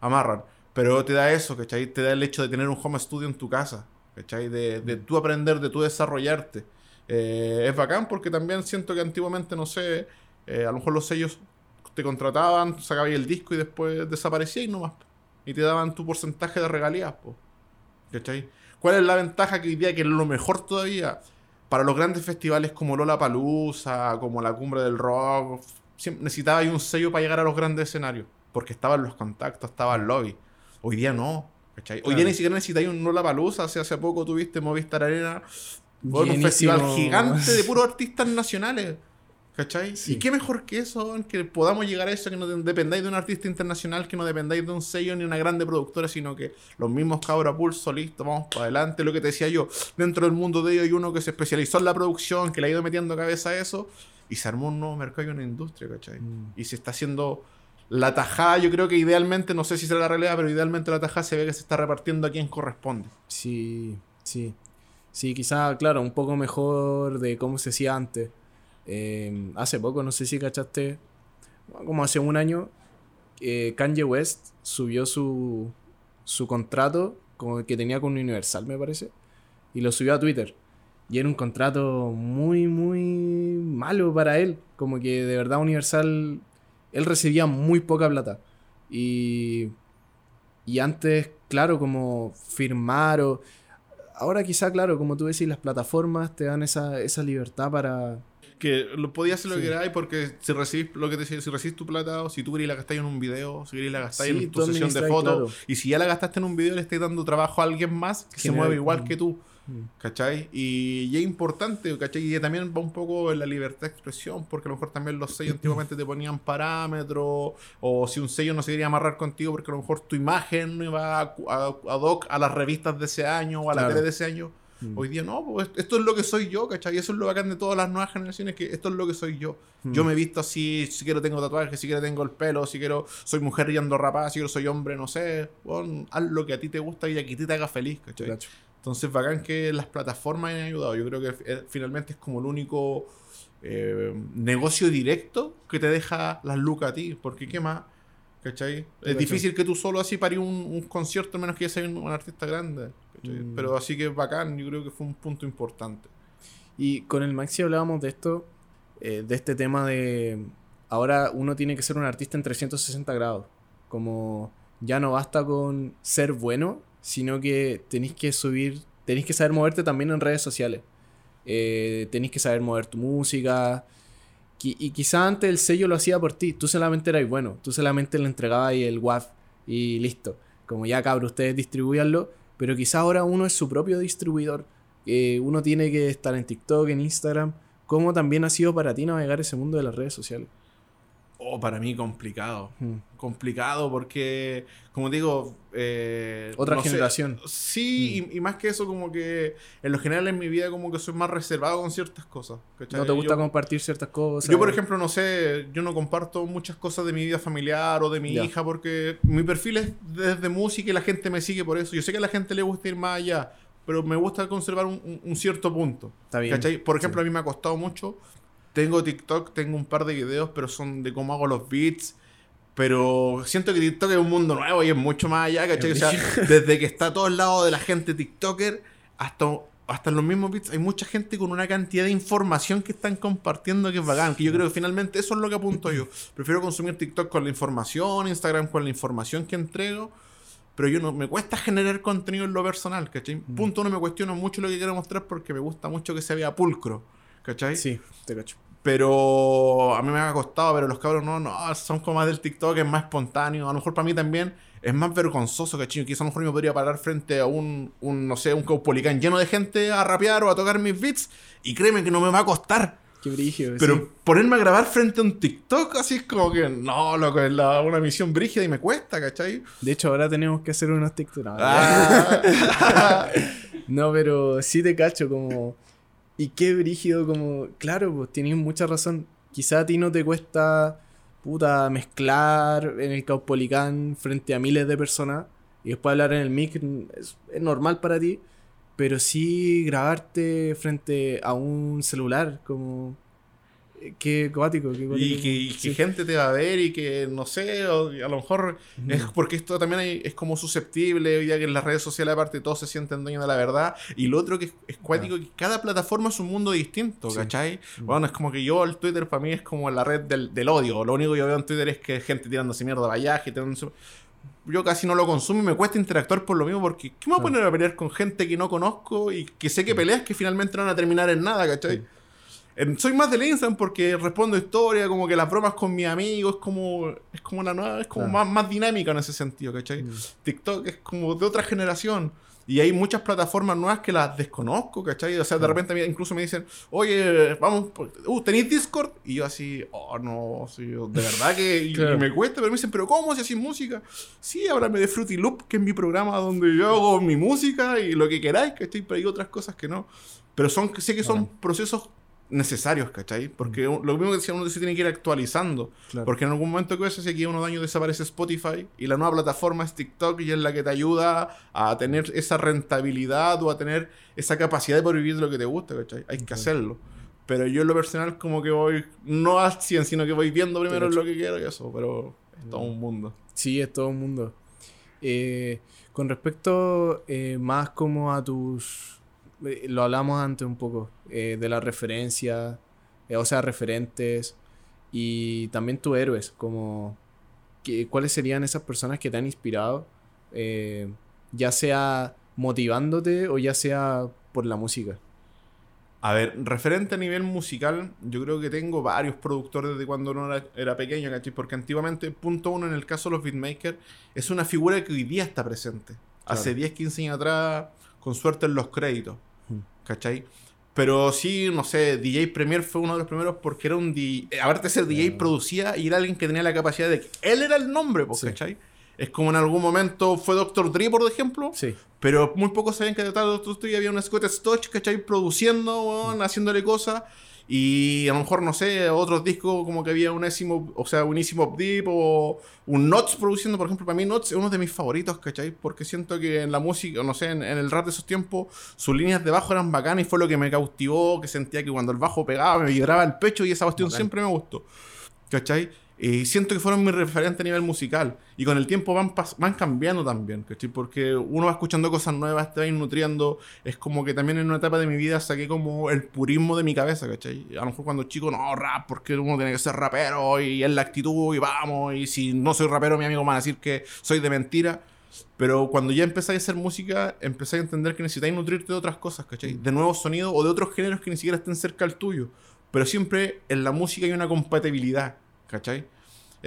amarran. Pero te da eso, ¿cachai? Te da el hecho de tener un home studio en tu casa. ¿Cachai? De, de tú aprender, de tú desarrollarte. Eh, es bacán porque también siento que antiguamente, no sé, eh, a lo mejor los sellos te contrataban, sacabas el disco y después desaparecía y nomás. Y te daban tu porcentaje de regalías, ¿cachai? ¿Cuál es la ventaja que hoy día, que es lo mejor todavía, para los grandes festivales como Lola Palusa, como la Cumbre del Rock, necesitaba un sello para llegar a los grandes escenarios, porque estaban los contactos, estaba el lobby. Hoy día no. Hoy día ni siquiera necesitáis un Lola Palusa. Hace, hace poco tuviste Movistar Arena. un festival gigante de puros artistas nacionales. ¿Cachai? ¿Y qué mejor que eso? Que podamos llegar a eso, que no dependáis de un artista internacional, que no dependáis de un sello ni una grande productora, sino que los mismos cabros pulso, listo, vamos para adelante. Lo que te decía yo, dentro del mundo de ellos hay uno que se especializó en la producción, que le ha ido metiendo cabeza a eso, y se armó un nuevo mercado y una industria, ¿cachai? Mm. Y se está haciendo la tajada, yo creo que idealmente, no sé si será la realidad, pero idealmente la tajada se ve que se está repartiendo a quien corresponde. Sí, sí. Sí, quizá, claro, un poco mejor de cómo se hacía antes. Eh, hace poco, no sé si cachaste, como hace un año, eh, Kanye West subió su, su contrato como que tenía con Universal, me parece, y lo subió a Twitter. Y era un contrato muy, muy malo para él. Como que de verdad Universal él recibía muy poca plata. Y, y antes, claro, como firmar o... Ahora quizá, claro, como tú decís, las plataformas te dan esa, esa libertad para... Que lo podías hacer lo que queráis porque si recibís lo que te si recibís tu plata o si tú querés la gastáis en un video, si querés la gastáis en tu sesión de fotos y si ya la gastaste en un video le estás dando trabajo a alguien más que se mueve igual que tú. ¿Cachai? Y, es importante, ¿cachai? Y también va un poco en la libertad de expresión, porque a lo mejor también los sellos antiguamente te ponían parámetros, o si un sello no se quería amarrar contigo porque a lo mejor tu imagen no iba a, a, a las revistas de ese año o a la tele de ese año. Mm. Hoy día no, pues esto es lo que soy yo, ¿cachai? Y eso es lo bacán de todas las nuevas generaciones, que esto es lo que soy yo. Mm. Yo me he visto así, si quiero tengo tatuajes, si quiero tengo el pelo, si quiero soy mujer y ando rapada, si quiero soy hombre, no sé. haz lo que a ti te gusta y a ti te haga feliz, ¿cachai? Entonces, bacán que las plataformas hayan ayudado. Yo creo que eh, finalmente es como el único eh, negocio directo que te deja las lucas a ti. Porque, ¿qué más? ¿Cachai? Es difícil que tú solo así parí un, concierto, menos que ya seas un, artista grande. Mm. Pero así que bacán, yo creo que fue un punto importante. Y con el Maxi hablábamos de esto, eh, de este tema de. Ahora uno tiene que ser un artista en 360 grados. Como ya no basta con ser bueno, sino que tenéis que subir, tenéis que saber moverte también en redes sociales. Eh, tenéis que saber mover tu música. y quizá antes el sello lo hacía por ti, tú solamente eras bueno, tú solamente le entregabas el WAF y listo. Como ya cabrón, ustedes distribuyanlo, pero quizá ahora uno es su propio distribuidor. Eh, uno tiene que estar en TikTok, en Instagram. ¿Cómo también ha sido para ti navegar ese mundo de las redes sociales? Oh, para mí complicado. Hmm. Complicado porque, como digo... Eh, Otra generación. sí, hmm. y, más que eso, como que en lo general en mi vida como que soy más reservado con ciertas cosas. ¿No te gusta compartir ciertas cosas? Yo, por ejemplo, no sé, yo no comparto muchas cosas de mi vida familiar o de mi hija porque mi perfil es desde música y la gente me sigue por eso. Yo sé que a la gente le gusta ir más allá, pero me gusta conservar un, cierto punto. Está bien. Por ejemplo, a mí me ha costado mucho tengo TikTok, tengo un par de videos, pero son de cómo hago los beats. Pero siento que TikTok es un mundo nuevo y es mucho más allá, ¿cachai? O sea, desde que está a todos lados de la gente TikToker hasta, hasta en los mismos beats hay mucha gente con una cantidad de información que están compartiendo que es bacán. Que yo creo que finalmente eso es lo que apunto yo. Prefiero consumir TikTok con la información, Instagram con la información que entrego. Pero yo no me cuesta generar contenido en lo personal, ¿cachai? Mm. Punto uno, me cuestiono mucho lo que quiero mostrar porque me gusta mucho que se vea pulcro, ¿cachai? Sí, te cacho. Pero a mí me ha costado, pero los cabros no, no, son como más del TikTok, es más espontáneo. A lo mejor para mí también es más vergonzoso, que Quizás a lo mejor yo me podría parar frente a un, un no sé, un caupolicán lleno de gente a rapear o a tocar mis beats. Y créeme que no me va a costar. Qué brígido. Pero ponerme a grabar frente a un TikTok, así es como que, no, loco, es una misión brígida y me cuesta, ¿cachai? De hecho, ahora tenemos que hacer unos TikTok. Ah. no, pero sí te cacho, como y qué brígido, como, claro, pues tienes mucha razón. Quizá a ti no te cuesta, puta, mezclar en el Caupolicán frente a miles de personas y después hablar en el mic es, es normal para ti, pero sí grabarte frente a un celular, como Qué cuático, qué Y que, gente te va a ver y que, no sé, a lo mejor es porque esto también es como susceptible, hoy día que en las redes sociales aparte todos se sienten dueños de la verdad. Y lo otro que es, cuático, que cada plataforma es un mundo distinto, ¿cachai? Bueno, es como que yo, el Twitter para mí es como la red del, odio. Lo único que yo veo en Twitter es que gente tirándose mierda vaya tirándose yo casi no lo consumo y me cuesta interactuar por lo mismo porque ¿qué me voy a poner a pelear con gente que no conozco y que sé que peleas que finalmente no van a terminar en nada, ¿cachai? Soy más del Instagram porque respondo historia, como que las bromas con mis amigos, es como, es como una nueva, es como más, más dinámica en ese sentido, ¿cachai? Mm. TikTok es como de otra generación. Y hay muchas plataformas nuevas que las desconozco, ¿cachai? O sea, de repente incluso me dicen, oye, vamos, uh, ¿tenéis Discord? Y yo así, oh, no, de verdad que me cuesta, pero me dicen, ¿pero cómo? Si así música. Sí, háblame de Fruity Loop, que es mi programa donde yo hago mi música y lo que queráis, ¿cachai? Pero hay otras cosas que no. Pero son, sé que son procesos necesarios, ¿cachai? Porque lo mismo que decía, uno se tiene que ir actualizando. Porque en algún momento que hace aquí unos años desaparece Spotify y la nueva plataforma es TikTok y es la que te ayuda a tener esa rentabilidad o a tener esa capacidad de poder vivir de lo que te gusta, ¿cachai? Hay que hacerlo. Pero yo en lo personal como que voy, no al 100, sino que voy viendo primero lo que quiero y eso, pero es todo un mundo. Sí, es todo un mundo. Eh, con respecto eh, más como a tus lo hablamos antes un poco, eh, de la referencia, eh, o sea, referentes y también tus héroes, como que, cuáles serían esas personas que te han inspirado, ya sea motivándote o ya sea por la música. A ver, referente a nivel musical, yo creo que tengo varios productores desde cuando uno era, pequeño, ¿cachai? Porque antiguamente, punto uno, en el caso de los beatmakers, es una figura que hoy día está presente. Hace 10, 15 años atrás, con suerte en los créditos. ¿Cachai? Pero sí, no sé, DJ Premier fue uno de los primeros porque era un DJ. Aparte de ser DJ, producía y era alguien que tenía la capacidad de. Él era el nombre, ¿cachai? Es como en algún momento fue Doctor Dre, por ejemplo. Sí. Pero muy pocos sabían que detrás de Doctor Dre había un Scott Stotch, ¿cachai? Produciendo, haciéndole cosas. Y a lo mejor, no sé, otros discos como que había un o sea, unísimo Deep o un Nots produciendo, por ejemplo, para mí Nots es uno de mis favoritos, ¿cachai? Porque siento que en la música, no sé, en, el rap de esos tiempos, sus líneas de bajo eran bacanas y fue lo que me cautivó, que sentía que cuando el bajo pegaba me vibraba el pecho y esa cuestión siempre me gustó, ¿cachai? Y siento que fueron mi referente a nivel musical. Y con el tiempo van, van cambiando también, ¿cachai? Porque uno va escuchando cosas nuevas, te va nutriendo. Es como que también en una etapa de mi vida saqué como el purismo de mi cabeza, ¿cachai? A lo mejor cuando chico, no, rap, porque uno tiene que ser rapero y es la actitud y vamos. Y si no soy rapero, mi amigo me va a decir que soy de mentira. Pero cuando ya empezáis a hacer música, empezáis a entender que necesitáis nutrirte de otras cosas, ¿cachai? De nuevos sonidos o de otros géneros que ni siquiera estén cerca al tuyo pero siempre en la música hay una compatibilidad, ¿cachai?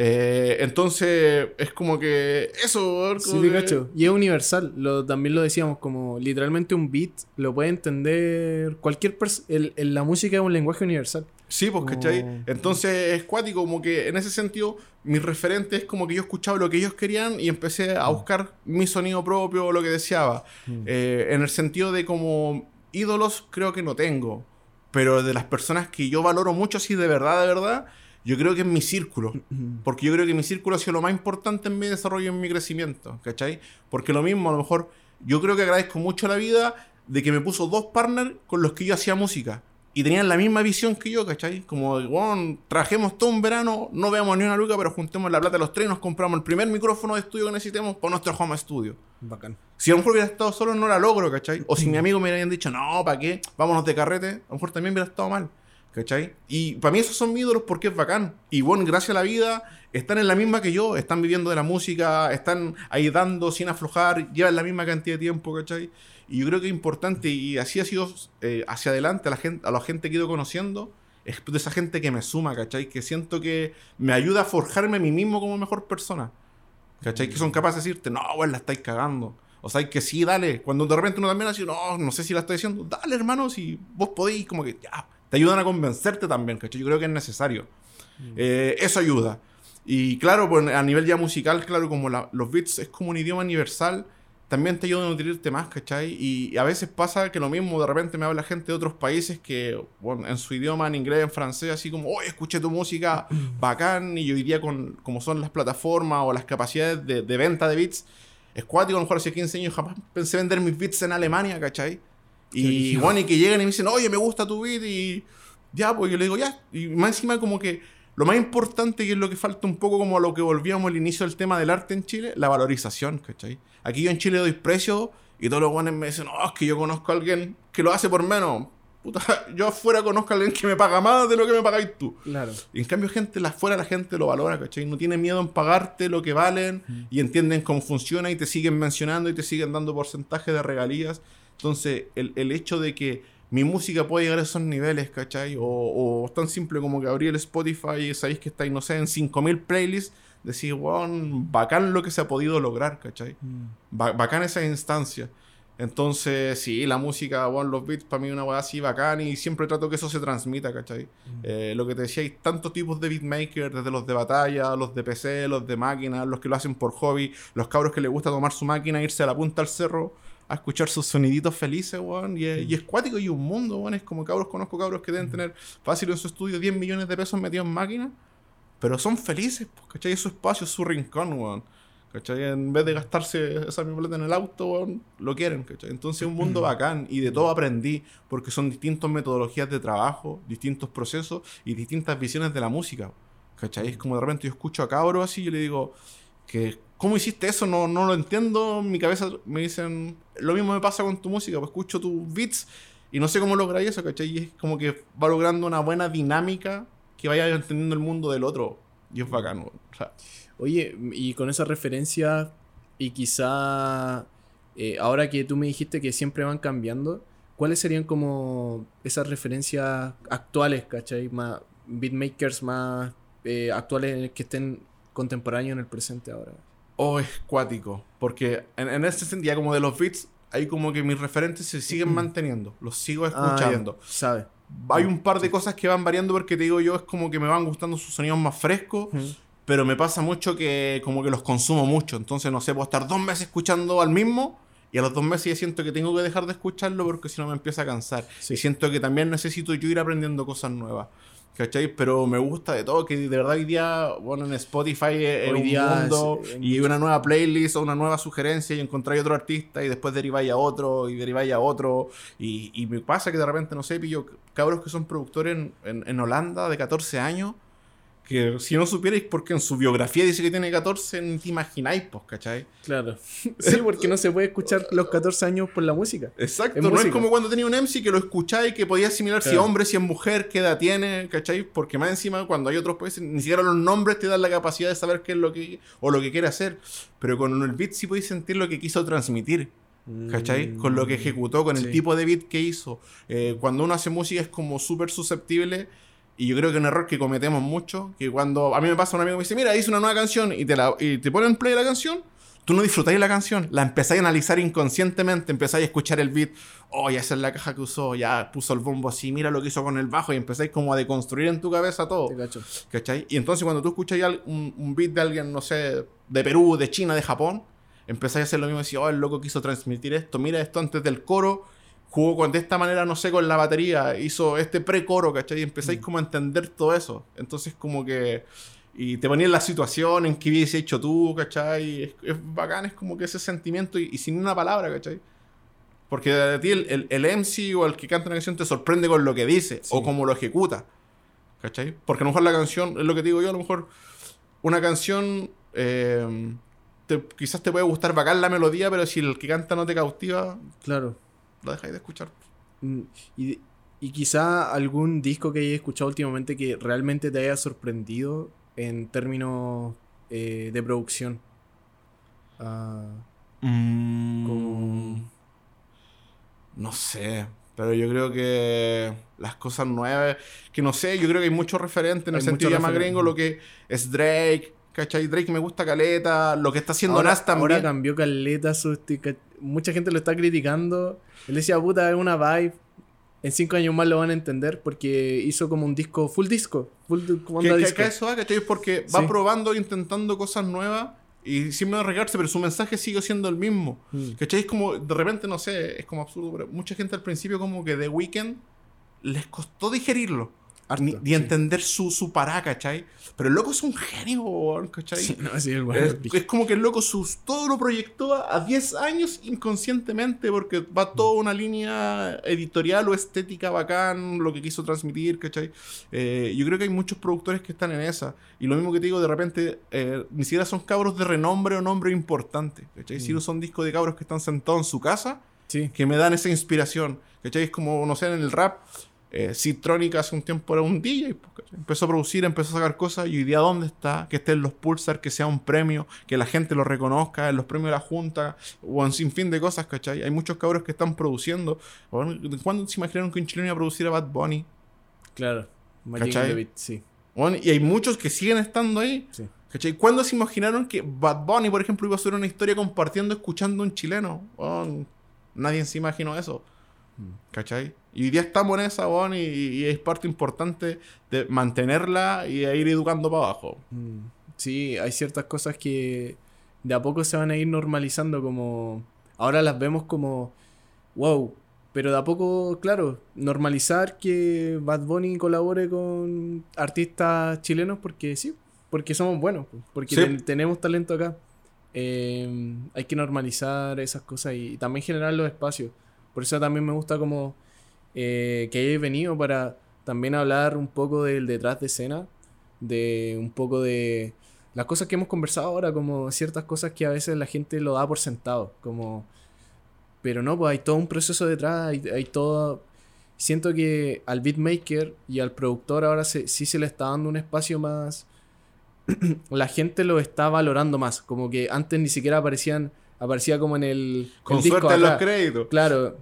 Eh, entonces, es como que eso. Sí, te cacho. Y es universal. Lo, también lo decíamos, como literalmente un beat lo puede entender cualquier persona. La música es un lenguaje universal. Sí, pues, ¿cachai? Entonces es cuático, como que en ese sentido, mi referente es como que yo escuchaba lo que ellos querían y empecé a mm. buscar mi sonido propio, lo que deseaba. Mm. Eh, en el sentido de como ídolos, creo que no tengo. Pero de las personas que yo valoro mucho, así de verdad, de verdad, yo creo que es mi círculo. Porque yo creo que mi círculo ha sido lo más importante en mi desarrollo y en mi crecimiento. ¿Cachai? Porque lo mismo, a lo mejor, yo creo que agradezco mucho la vida de que me puso dos partners con los que yo hacía música. Y tenían la misma visión que yo, ¿cachai? Como, bueno, trajemos todo un verano, no veamos ni una luca, pero juntemos la plata de los tres nos compramos el primer micrófono de estudio que necesitemos para nuestro home studio. Bacán. Si a lo mejor hubiera estado solo, no la logro, ¿cachai? O si mi amigo me hubieran dicho, no, ¿para qué? Vámonos de carrete, a lo mejor también hubiera estado mal. ¿Cachai? Y para mí esos son mis ídolos porque es bacán. Y bueno, gracias a la vida, están en la misma que yo, están viviendo de la música, están ahí dando sin aflojar, llevan la misma cantidad de tiempo, ¿cachai? Y yo creo que es importante, y así ha sido eh, hacia adelante a la, gente, a la gente que he ido conociendo, es de esa gente que me suma, ¿cachai? Que siento que me ayuda a forjarme a mí mismo como mejor persona. ¿Cachai? Que son capaces de decirte, no, bueno, la estáis cagando. O sea, que sí, dale. Cuando de repente uno también dicho no, no sé si la estoy diciendo, dale, hermano, si vos podéis, como que ya, te ayudan a convencerte también, ¿cachai? Yo creo que es necesario. Mm. Eh, eso ayuda. Y claro, pues a nivel ya musical, claro, como los beats es como un idioma universal, también te ayuda a nutrirte más, ¿cachai? Y, a veces pasa que lo mismo, de repente me habla gente de otros países que, bueno, en su idioma, en inglés, en francés, así como, oye, escuché tu música bacán, y yo iría con, como son las plataformas o las capacidades de, venta de beats, es cuático, a lo mejor hace 15 años jamás pensé vender mis beats en Alemania, ¿cachai? Y bueno, y que llegan y me dicen, oye, me gusta tu beat, y ya, pues yo le digo, ya, y más encima como que lo más importante, que es lo que falta un poco como a lo que volvíamos al inicio del tema del arte en Chile, la valorización, ¿cachai? Aquí yo en Chile doy precio y todos los guanes me dicen, no, es que yo conozco a alguien que lo hace por menos. Puta, yo afuera conozco a alguien que me paga más de lo que me pagáis tú. Claro. Y en cambio, gente, afuera la gente lo valora, ¿cachai? No tiene miedo en pagarte lo que valen y entienden cómo funciona y te siguen mencionando y te siguen dando porcentaje de regalías. Entonces, el, el hecho de que mi música puede llegar a esos niveles, ¿cachai? O, o tan simple como que abrir el Spotify y sabéis que estáis, no sé, en 5000 playlists, decir, wow, bacán lo que se ha podido lograr, ¿cachai? Mm. bacán esa instancia. Entonces, sí, la música, bueno, los beats, para mí una weá así bacán y siempre trato que eso se transmita, ¿cachai? Mm. Eh, lo que te decía, hay tantos tipos de beatmakers, desde los de batalla, los de PC, los de máquina, los que lo hacen por hobby, los cabros que les gusta tomar su máquina, irse a la punta al cerro a escuchar sus soniditos felices, weón. Y, y, es cuático y un mundo, weón. Es como cabros, conozco cabros que deben tener fácil en su estudio 10 millones de pesos metidos en máquina. Pero son felices, pues, ¿cachai? Es su espacio, es su rincón, weón. ¿Cachai? En vez de gastarse esa misma plata en el auto, weón, lo quieren, ¿cachai? Entonces es un mundo bacán y de todo aprendí, porque son distintas metodologías de trabajo, distintos procesos y distintas visiones de la música, ¿cachai? Es como de repente yo escucho a cabros así y yo le digo que ¿Cómo hiciste eso? No, no lo entiendo. En mi cabeza me dicen, lo mismo me pasa con tu música, pues escucho tus beats y no sé cómo lográis eso, ¿cachai? Y es como que va logrando una buena dinámica que vaya entendiendo el mundo del otro. Y es bacano. Oye, y con esa referencia, y quizá eh, ahora que tú me dijiste que siempre van cambiando, ¿cuáles serían como esas referencias actuales, ¿cachai? Más beatmakers más eh, actuales que estén contemporáneos en el presente ahora o es cuático. Porque en, en este sentido, como de los beats, hay como que mis referentes se siguen manteniendo. Los sigo ah, escuchando. ¿Sabe? Hay un par de cosas que van variando porque te digo yo, es como que me van gustando sus sonidos más frescos. Pero me pasa mucho que como que los consumo mucho. Entonces, no sé, puedo estar dos meses escuchando al mismo. Y a los dos meses ya siento que tengo que dejar de escucharlo porque si no me empieza a cansar. Y siento que también necesito yo ir aprendiendo cosas nuevas. ¿Cachai? Pero me gusta de todo, que de verdad hoy día, bueno, en Spotify es un mundo y una nueva playlist o una nueva sugerencia y encontráis otro artista y después deriváis a otro y deriváis a otro. Y, y, me pasa que de repente, no sé, pillo cabros que son productores en, en, en Holanda de 14 años que si no supierais porque en su biografía dice que tiene 14, ni te imagináis, pues, ¿cachai? Claro. Sí, porque no se puede escuchar los 14 años por la música. Exacto, no es como cuando tenía un MC que lo escucháis, que podía asimilar si es hombre, si es mujer, qué edad tiene, ¿cachai? Porque más encima, cuando hay otros países, ni siquiera los nombres te dan la capacidad de saber qué es lo que, o lo que quiere hacer. Pero con el beat sí podéis sentir lo que quiso transmitir. ¿Cachai? Con lo que ejecutó, con el tipo de beat que hizo. Eh, cuando uno hace música es como súper susceptible Y yo creo que un error que cometemos mucho, que cuando a mí me pasa un amigo me dice, mira, hice una nueva canción y te, la, y te ponen play la canción, tú no disfrutáis la canción, la empezáis a analizar inconscientemente, empezáis a escuchar el beat, oh, ya esa es la caja que usó, ya puso el bombo así, mira lo que hizo con el bajo y empezáis como a deconstruir en tu cabeza todo. ¿Cachai? Y entonces cuando tú escuchas ya un, un, beat de alguien, no sé, de Perú, de China, de Japón, empezáis a hacer lo mismo y decís, oh, el loco quiso transmitir esto, mira esto antes del coro jugó con, de esta manera, no sé, con la batería, hizo este pre-coro, ¿cachai? Y empezáis mm. como a entender todo eso. Entonces como que... Y te ponías en la situación en que hubiese hecho tú, ¿cachai? Es, es bacán, es como que ese sentimiento y, sin una palabra, ¿cachai? Porque de ti el, el, MC o el que canta una canción te sorprende con lo que dice o cómo lo ejecuta. ¿Cachai? Porque a lo mejor la canción, es lo que digo yo, a lo mejor una canción eh, quizás te puede gustar bacán la melodía, pero si el que canta no te cautiva, claro lo dejáis de escuchar. Mm, y, y quizá algún disco que hayas escuchado últimamente que realmente te haya sorprendido en términos eh, de producción. Uh, No sé, pero yo creo que las cosas nuevas, que no sé, yo creo que hay muchos referentes en el sentido de más gringo, lo que es Drake, ¿cachai? Drake me gusta Caleta, lo que está haciendo ahora, Nas también. Ahora cambió Caleta, su, mucha gente lo está criticando. Él decía, puta, es una vibe. En cinco años más lo van a entender porque hizo como un disco, full disco. Full, onda disco. Que, eso, ¿cachai? Porque va probando, intentando cosas nuevas y sin miedo a regarse, pero su mensaje sigue siendo el mismo. Mm. ¿Cachai? Es como, de repente, no sé, es como absurdo, pero mucha gente al principio como que The Weeknd les costó digerirlo ni, entender su, su pará, ¿cachai? Pero el loco es un genio, ¿cachai? Sí, no, sí, el es, es, como que el loco sus, todo lo proyectó a 10 años inconscientemente porque va toda una línea editorial o estética bacán, lo que quiso transmitir, ¿cachai? Eh, yo creo que hay muchos productores que están en esa. Y lo mismo que te digo, de repente, eh, ni siquiera son cabros de renombre o nombre importante, ¿cachai? Mm. Si no son discos de cabros que están sentados en su casa, que me dan esa inspiración, ¿cachai? Es como, no sé, en el rap eh, hace un tiempo era un DJ, empezó a producir, empezó a sacar cosas y hoy día dónde está, que esté en los Pulsar, que sea un premio, que la gente lo reconozca, en los premios de la Junta o en sin fin de cosas, ¿cachai? Hay muchos cabros que están produciendo. ¿Cuándo se imaginaron que un chileno iba a producir a Bad Bunny? Claro, ¿cachai? sí. y hay muchos que siguen estando ahí. Sí. ¿Cachai? ¿Cuándo se imaginaron que Bad Bunny, por ejemplo, iba a hacer una historia compartiendo, escuchando a un chileno? nadie se imaginó eso. Mm. ¿Cachai? Y hoy día estamos en esa, bon, y, es parte importante de mantenerla y ir educando para abajo. Mm. Sí, hay ciertas cosas que de a poco se van a ir normalizando como... Ahora las vemos como... Wow, pero de a poco, claro, normalizar que Bad Bunny colabore con artistas chilenos porque sí, porque somos buenos, porque tenemos talento acá. Eh, hay que normalizar esas cosas y también generar los espacios. Por eso también me gusta como eh, que hayáis venido para también hablar un poco del detrás de escena, de un poco de las cosas que hemos conversado ahora, como ciertas cosas que a veces la gente lo da por sentado, como... Pero no, pues hay todo un proceso detrás, hay, todo... Siento que al beatmaker y al productor ahora sí se le está dando un espacio más... la gente lo está valorando más, como que antes ni siquiera aparecían aparecía como en el. Con suerte en los créditos. Claro.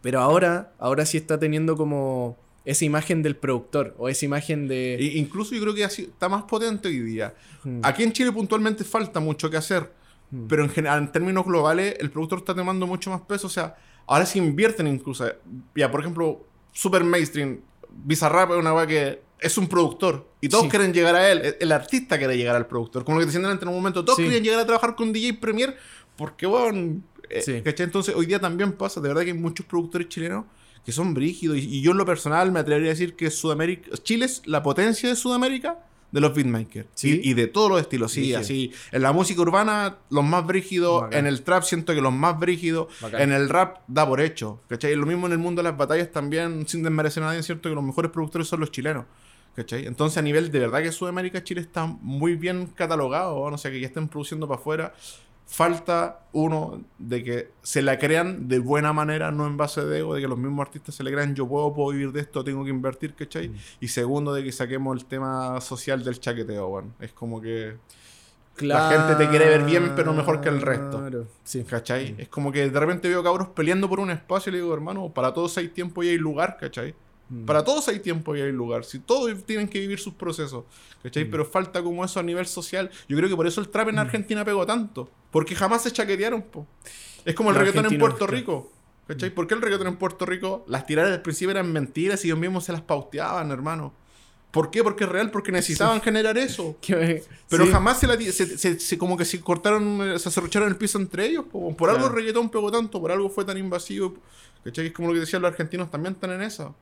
Pero ahora, ahora sí está teniendo como esa imagen del productor o esa imagen de. incluso yo creo que está más potente hoy día. Hmm. Aquí en Chile puntualmente falta mucho que hacer. Hmm. Pero en general, en términos globales, el productor está tomando mucho más peso. O sea, ahora se invierten incluso. Ya, por ejemplo, Super Mainstream, Bizarrap es una weá que es un productor. Y todos quieren llegar a él. El artista quiere llegar al productor. Como lo que te decían en un momento. Todos quieren llegar a trabajar con DJ Premier porque, bueno, eh, Entonces, hoy día también pasa, de verdad que hay muchos productores chilenos que son brígidos. Y, yo en lo personal me atrevería a decir que Sudamérica, Chile es la potencia de Sudamérica de los beatmakers. Y, de todos los estilos, sí, así. En la música urbana, los más brígidos. En el trap siento que los más brígidos. En el rap da por hecho. ¿Cachai? Lo mismo en el mundo de las batallas también, sin desmerecer a nadie, es cierto que los mejores productores son los chilenos. ¿Cachai? Entonces, a nivel de verdad que Sudamérica, Chile está muy bien catalogado. No sé, que ya estén produciendo para afuera falta uno de que se la crean de buena manera, no en base de ego, de que los mismos artistas se le crean yo puedo, puedo vivir de esto, tengo que invertir, ¿cachai? Mm. Y segundo, de que saquemos el tema social del chaqueteo, bueno. Es como que la gente te quiere ver bien, pero mejor que el resto. Sí. ¿Cachai? Es como que de repente veo cabros peleando por un espacio y le digo, hermano, para todos hay tiempo y hay lugar, ¿cachai? Mm. Para todos hay tiempo y hay lugar. Si todos tienen que vivir sus procesos. ¿Cachai? Mm. Pero falta como eso a nivel social. Yo creo que por eso el trap en mm. Argentina pegó tanto. Porque jamás se chaquetearon, po. Es como el reggaetón en Puerto Rico. ¿Cachai? ¿Por qué el reggaetón en Puerto Rico? Las tiradas del principio eran mentiras y ellos mismos se las pauteaban, hermano. ¿Por qué? Porque es real, porque necesitaban generar eso. Pero jamás se, la, se, como que se cortaron, se cerrucharon el piso entre ellos. Por algo el reggaetón pegó tanto, por algo fue tan invasivo. ¿Cachai? Es como lo que decían los argentinos, también están en eso.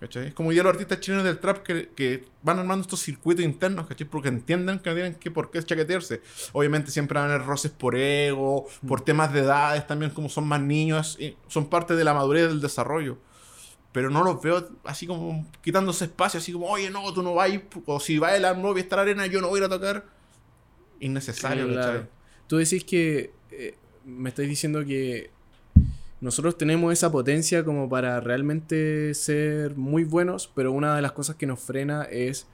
¿Cachai? Es como ya los artistas chilenos del trap que, van armando estos circuitos internos, ¿cachai? Porque entienden que no tienen que por qué chaquetearse. Obviamente siempre van a haber roces por ego, por temas de edades también, como son más niños, son parte de la madurez del desarrollo pero no los veo así como quitándose espacio, así como, oye, no, tú no vas, o si va el novia esta arena, yo no voy a ir a tocar. Innecesario, claro. Tú decís que, eh, me estáis diciendo que nosotros tenemos esa potencia como para realmente ser muy buenos, pero una de las cosas que nos frena es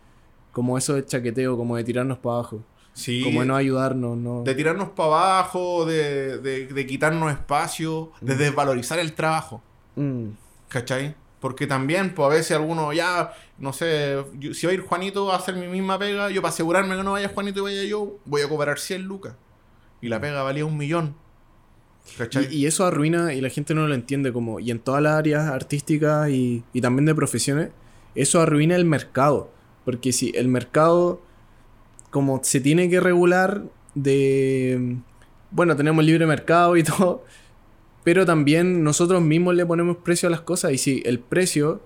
como eso de chaqueteo, como de tirarnos para abajo. Sí, como de no ayudarnos, ¿no? De tirarnos para abajo, de, de, quitarnos espacio, de mm. desvalorizar el trabajo. Mm. ¿Cachai? Porque también, pues a veces alguno ya, no sé, si va a ir Juanito a hacer mi misma pega, yo para asegurarme que no vaya Juanito y vaya yo, voy a cobrar 100 lucas. Y la pega valía un millón. Y, eso arruina y la gente no lo entiende como, y en todas las áreas artísticas y, y también de profesiones, eso arruina el mercado. Porque si el mercado, como se tiene que regular de, bueno, tenemos libre mercado y todo, pero también nosotros mismos le ponemos precio a las cosas y si el precio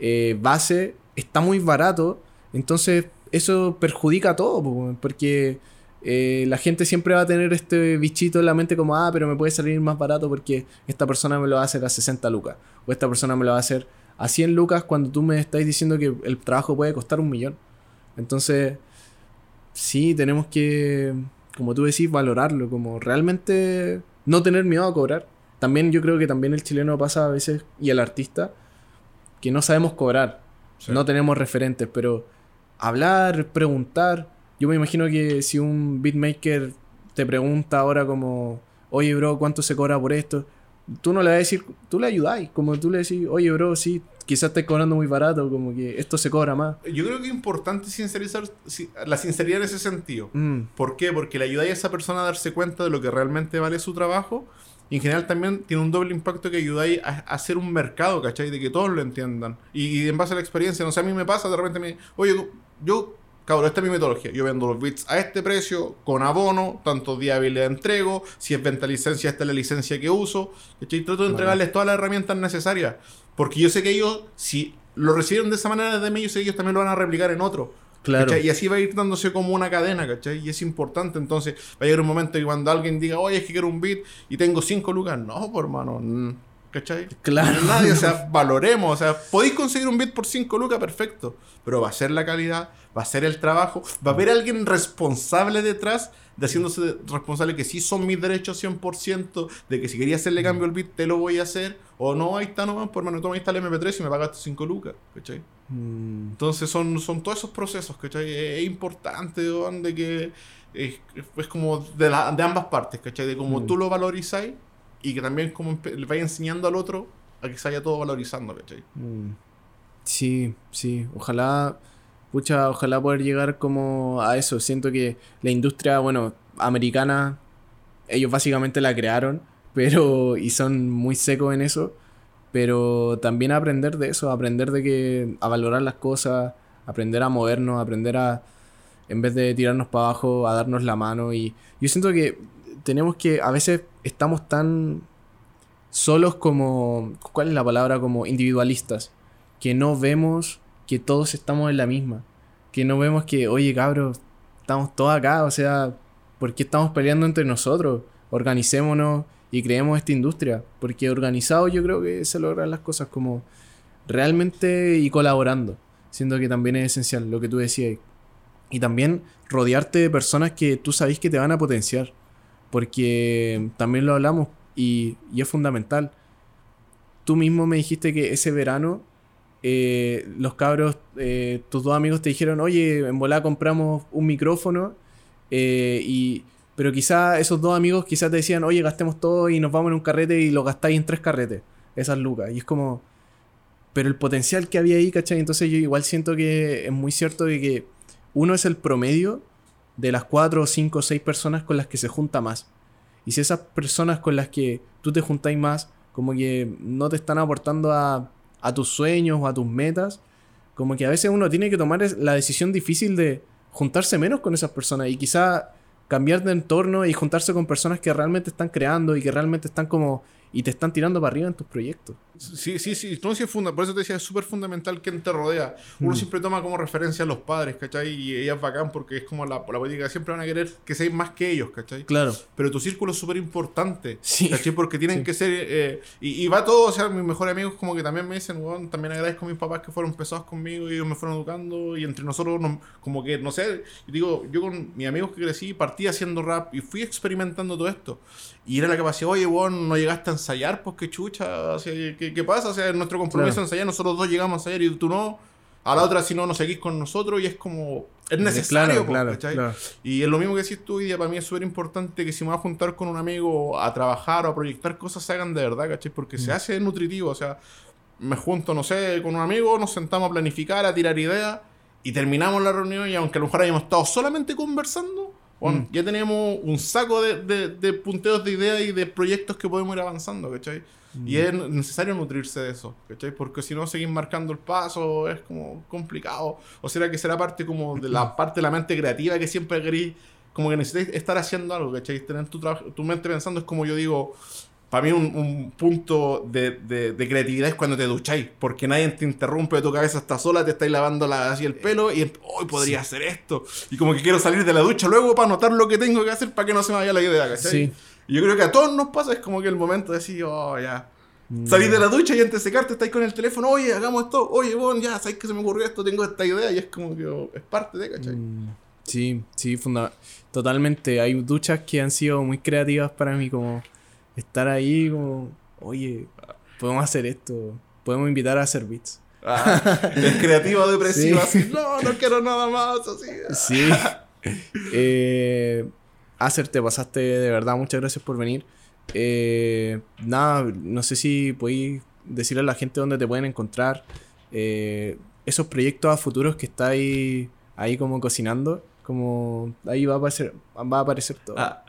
eh, base está muy barato, entonces eso perjudica a todo, porque eh, la gente siempre va a tener este bichito en la mente como, ah, pero me puede salir más barato porque esta persona me lo va a hacer a 60 lucas, o esta persona me lo va a hacer a 100 lucas cuando tú me estás diciendo que el trabajo puede costar un millón. Entonces, sí, tenemos que, como tú decís, valorarlo, como realmente no tener miedo a cobrar también yo creo que también el chileno pasa a veces, y el artista, que no sabemos cobrar, no tenemos referentes, pero hablar, preguntar, yo me imagino que si un beatmaker te pregunta ahora como, oye bro, ¿cuánto se cobra por esto? Tú no le vas a decir, tú le ayudáis, como tú le decís, oye bro, sí, quizás estés cobrando muy barato, como que esto se cobra más. Yo creo que es importante sincerizar la sinceridad en ese sentido. Mm. ¿Por qué? Porque le ayudáis a esa persona a darse cuenta de lo que realmente vale su trabajo y en general también tiene un doble impacto que ayudáis a, hacer un mercado, ¿cachai? De que todos lo entiendan. Y, en base a la experiencia, no sé, a mí me pasa, de repente me... Oye, yo, cabrón, esta es mi metodología. Yo vendo los bits a este precio, con abono, tantos días le entrego. Si es venta licencia, esta es la licencia que uso. ¿cachai? Trato de entregarles todas las herramientas necesarias. Porque yo sé que ellos, si lo recibieron de esa manera de mí, yo sé que ellos también lo van a replicar en otro. Claro. Y así va a ir dándose como una cadena, ¿cachai? Y es importante. Entonces, va a llegar un momento que cuando alguien diga, oye, es que quiero un beat y tengo cinco lucas, no, por hermano. ¿Cachai? Claro. Nadie, o sea, valoremos. O sea, podéis conseguir un beat por 5 lucas, perfecto. Pero va a ser la calidad, va a ser el trabajo, va a haber alguien responsable detrás de haciéndose responsable que sí son mis derechos 100%, de que si quería hacerle cambio al beat, te lo voy a hacer. O no, ahí está nomás, por mano, toma ahí está el MP3 y me pagaste 5 lucas, ¿cachai? Mm. Entonces son, son todos esos procesos, ¿cachai? Es, importante, de que es, como de, de, ambas partes, ¿cachai? De cómo mm. tú lo valorizáis y que también como le vaya enseñando al otro a que se vaya todo valorizando, ¿cachai? Mm. Sí, sí, ojalá pucha, ojalá poder llegar como a eso. Siento que la industria, bueno, americana, ellos básicamente la crearon, pero, y son muy secos en eso, pero también aprender de eso, aprender de que, a valorar las cosas, aprender a movernos, aprender a, en vez de tirarnos para abajo, a darnos la mano. Y yo siento que tenemos que, a veces estamos tan solos como, ¿cuál es la palabra? Como individualistas, que no vemos que todos estamos en la misma. Que no vemos que, oye, cabros, estamos todos acá, o sea, ¿por qué estamos peleando entre nosotros? Organicémonos y creemos esta industria. Porque organizado yo creo que se logran las cosas como realmente y colaborando. Siendo que también es esencial lo que tú decías. Y también rodearte de personas que tú sabes que te van a potenciar. Porque también lo hablamos y, y es fundamental. Tú mismo me dijiste que ese verano eh, los cabros, eh, tus dos amigos te dijeron, oye, en volá compramos un micrófono, eh, y, pero quizá esos dos amigos quizás te decían, oye, gastemos todo y nos vamos en un carrete y lo gastáis en tres carretes, esas lucas. Y es como, pero el potencial que había ahí, ¿cachai? Entonces yo igual siento que es muy cierto de que uno es el promedio de las cuatro, cinco, seis personas con las que se junta más. Y si esas personas con las que tú te juntáis más, como que no te están aportando a, a tus sueños o a tus metas, como que a veces uno tiene que tomar la decisión difícil de juntarse menos con esas personas y quizá cambiar de entorno y juntarse con personas que realmente están creando y que realmente están como y te están tirando para arriba en tus proyectos. Sí, sí, sí. No, sí es funda por eso te decía, es súper fundamental quien te rodea. Uno mm. siempre toma como referencia a los padres, ¿cachai? Y ella es bacán porque es como la, la política. Siempre van a querer que seas más que ellos, ¿cachai? Claro. Pero tu círculo es súper importante, sí. ¿cachai? Porque tienen que ser... Eh, y, va todo, o sea, mis mejores amigos como que también me dicen, bueno, también agradezco a mis papás que fueron pesados conmigo y ellos me fueron educando y entre nosotros, como que, no sé, digo, yo con mis amigos que crecí partí haciendo rap y fui experimentando todo esto. Y era la capacidad, oye, weón, no llegaste a ensayar, pues qué chucha, ¿qué, ¿qué, pasa? O sea, nuestro compromiso a ensayar, nosotros dos llegamos a ensayar y tú no. A la otra, si no, no seguís con nosotros y es como. Es necesario, claro, claro, Y es lo mismo que decís tú, y para mí es súper importante que si me voy a juntar con un amigo a trabajar o a proyectar cosas, se hagan de verdad, ¿cachai? Porque se mm. hace nutritivo, o sea, me junto, no sé, con un amigo, nos sentamos a planificar, a tirar ideas y terminamos la reunión y aunque a lo mejor hayamos estado solamente conversando, bueno, mm. ya tenemos un saco de, de, punteos de ideas y de proyectos que podemos ir avanzando, ¿cachai? Y mm. es necesario nutrirse de eso, ¿cachai? Porque si no seguís marcando el paso es como complicado. O será que será parte como de la parte de la mente creativa que siempre queréis, como que necesitáis estar haciendo algo, ¿cachai? Tener tu, tu mente pensando es como yo digo, para mí un, punto de, creatividad es cuando te ducháis, porque nadie te interrumpe, tu cabeza está sola, te estáis lavando la, así el pelo y hoy podría hacer esto. Y como que quiero salir de la ducha luego para notar lo que tengo que hacer para que no se me vaya la idea, ¿cachai? Y yo creo que a todos nos pasa, es como que el momento de decir, oh, ya. Mm. Salís de la ducha y antes de secarte estáis con el teléfono, oye, hagamos esto, oye, bueno, ya, sabéis que se me ocurrió esto, tengo esta idea y es como que oh, es parte de, ¿cachai? Mm. Sí, sí, totalmente. Hay duchas que han sido muy creativas para mí, como estar ahí como, oye, podemos hacer esto, podemos invitar a hacer beats. Ah, es creativa, depresiva, así, no, no quiero nada más, así. Sí. eh, Acer, te pasaste de verdad, muchas gracias por venir. Eh, nada, no sé si podéis decirle a la gente dónde te pueden encontrar. Eh, esos proyectos a futuros que estáis ahí como cocinando, como ahí va a aparecer, va a aparecer todo. Ah,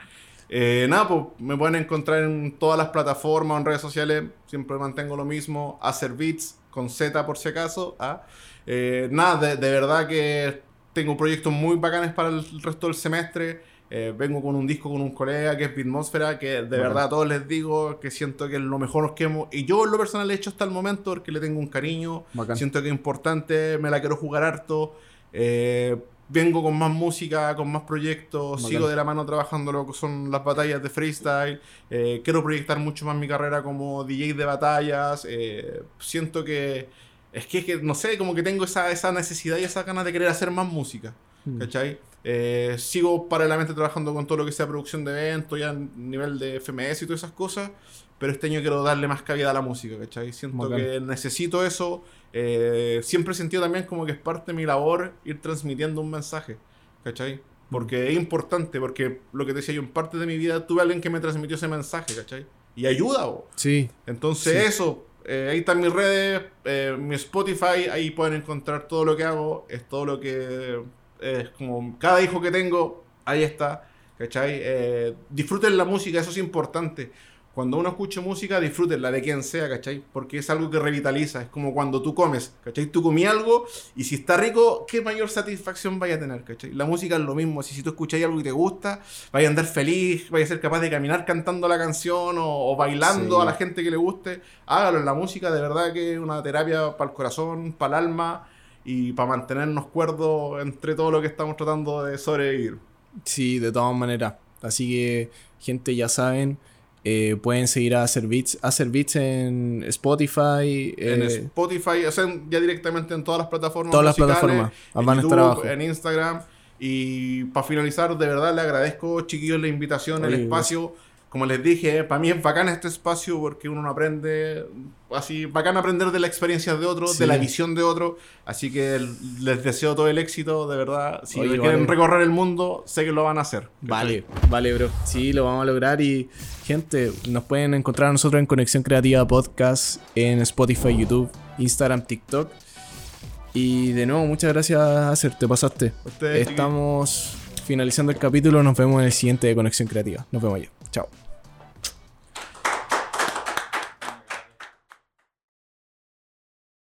eh, nada, pues me pueden encontrar en todas las plataformas, en redes sociales. Siempre mantengo lo mismo. Hacer beats con Z por si acaso. ¿ah? Eh, nada, de, verdad que tengo proyectos muy bacanes para el resto del semestre. Eh, vengo con un disco con un colega que es Bitmosfera, que de verdad a todos les digo que siento que es lo mejor que hemos. Y yo en lo personal he hecho hasta el momento porque le tengo un cariño. Siento que es importante, me la quiero jugar harto. Eh, vengo con más música, con más proyectos, sigo de la mano trabajando lo que son las batallas de freestyle, eh, quiero proyectar mucho más mi carrera como DJ de batallas, eh, siento que es que, no sé, como que tengo esa, esa necesidad y esa ganas de querer hacer más música, hmm. ¿cachai? Eh, sigo paralelamente trabajando con todo lo que sea producción de eventos, ya a nivel de FMS y todas esas cosas, pero este año quiero darle más cabida a la música, ¿cachai? Siento que necesito eso eh, siempre he sentido también como que es parte de mi labor ir transmitiendo un mensaje, ¿cachai? Porque es importante, porque lo que te decía yo, en parte de mi vida tuve alguien que me transmitió ese mensaje, ¿cachai? Y ayuda, ¿o? Sí. Entonces eso, eh, ahí están mis redes, eh, mi Spotify, ahí pueden encontrar todo lo que hago, es todo lo que... Es como cada hijo que tengo, ahí está, ¿cachai? disfruten la música, eso es importante cuando uno escucha música, disfrútenla de quien sea, ¿cachai? Porque es algo que revitaliza. Es como cuando tú comes, ¿cachai? Tú comí algo y si está rico, ¿qué mayor satisfacción vaya a tener, ¿cachai? La música es lo mismo. Si, si tú escucháis algo y te gusta, vaya a andar feliz, vaya a ser capaz de caminar cantando la canción o, bailando a la gente que le guste. Hágalo en la música, de verdad que es una terapia para el corazón, para el alma y para mantenernos cuerdos entre todo lo que estamos tratando de sobrevivir. Sí, de todas maneras. Así que, gente, ya saben. Eh, pueden seguir a Hacer Beats, Hacer Beats en Spotify. En eh, Spotify, o sea, ya directamente en todas las plataformas. Todas las plataformas. En, van YouTube, a estar en Instagram. Y para finalizar, de verdad le agradezco, chiquillos, la invitación, el espacio como les dije, para mí es bacán este espacio porque uno no aprende, así, bacán aprender de la experiencia de otro, de la visión de otro. Así que les deseo todo el éxito, de verdad. Si quieren recorrer el mundo, sé que lo van a hacer. Vale, vale, bro. Sí, lo vamos a lograr. Y, gente, nos pueden encontrar a nosotros en Conexión Creativa Podcast, en Spotify, YouTube Instagram, TikTok. Y de nuevo, muchas gracias, Acer, te pasaste. Ustedes, Estamos finalizando el capítulo, nos vemos en el siguiente de Conexión Creativa. Nos vemos allá. Chao.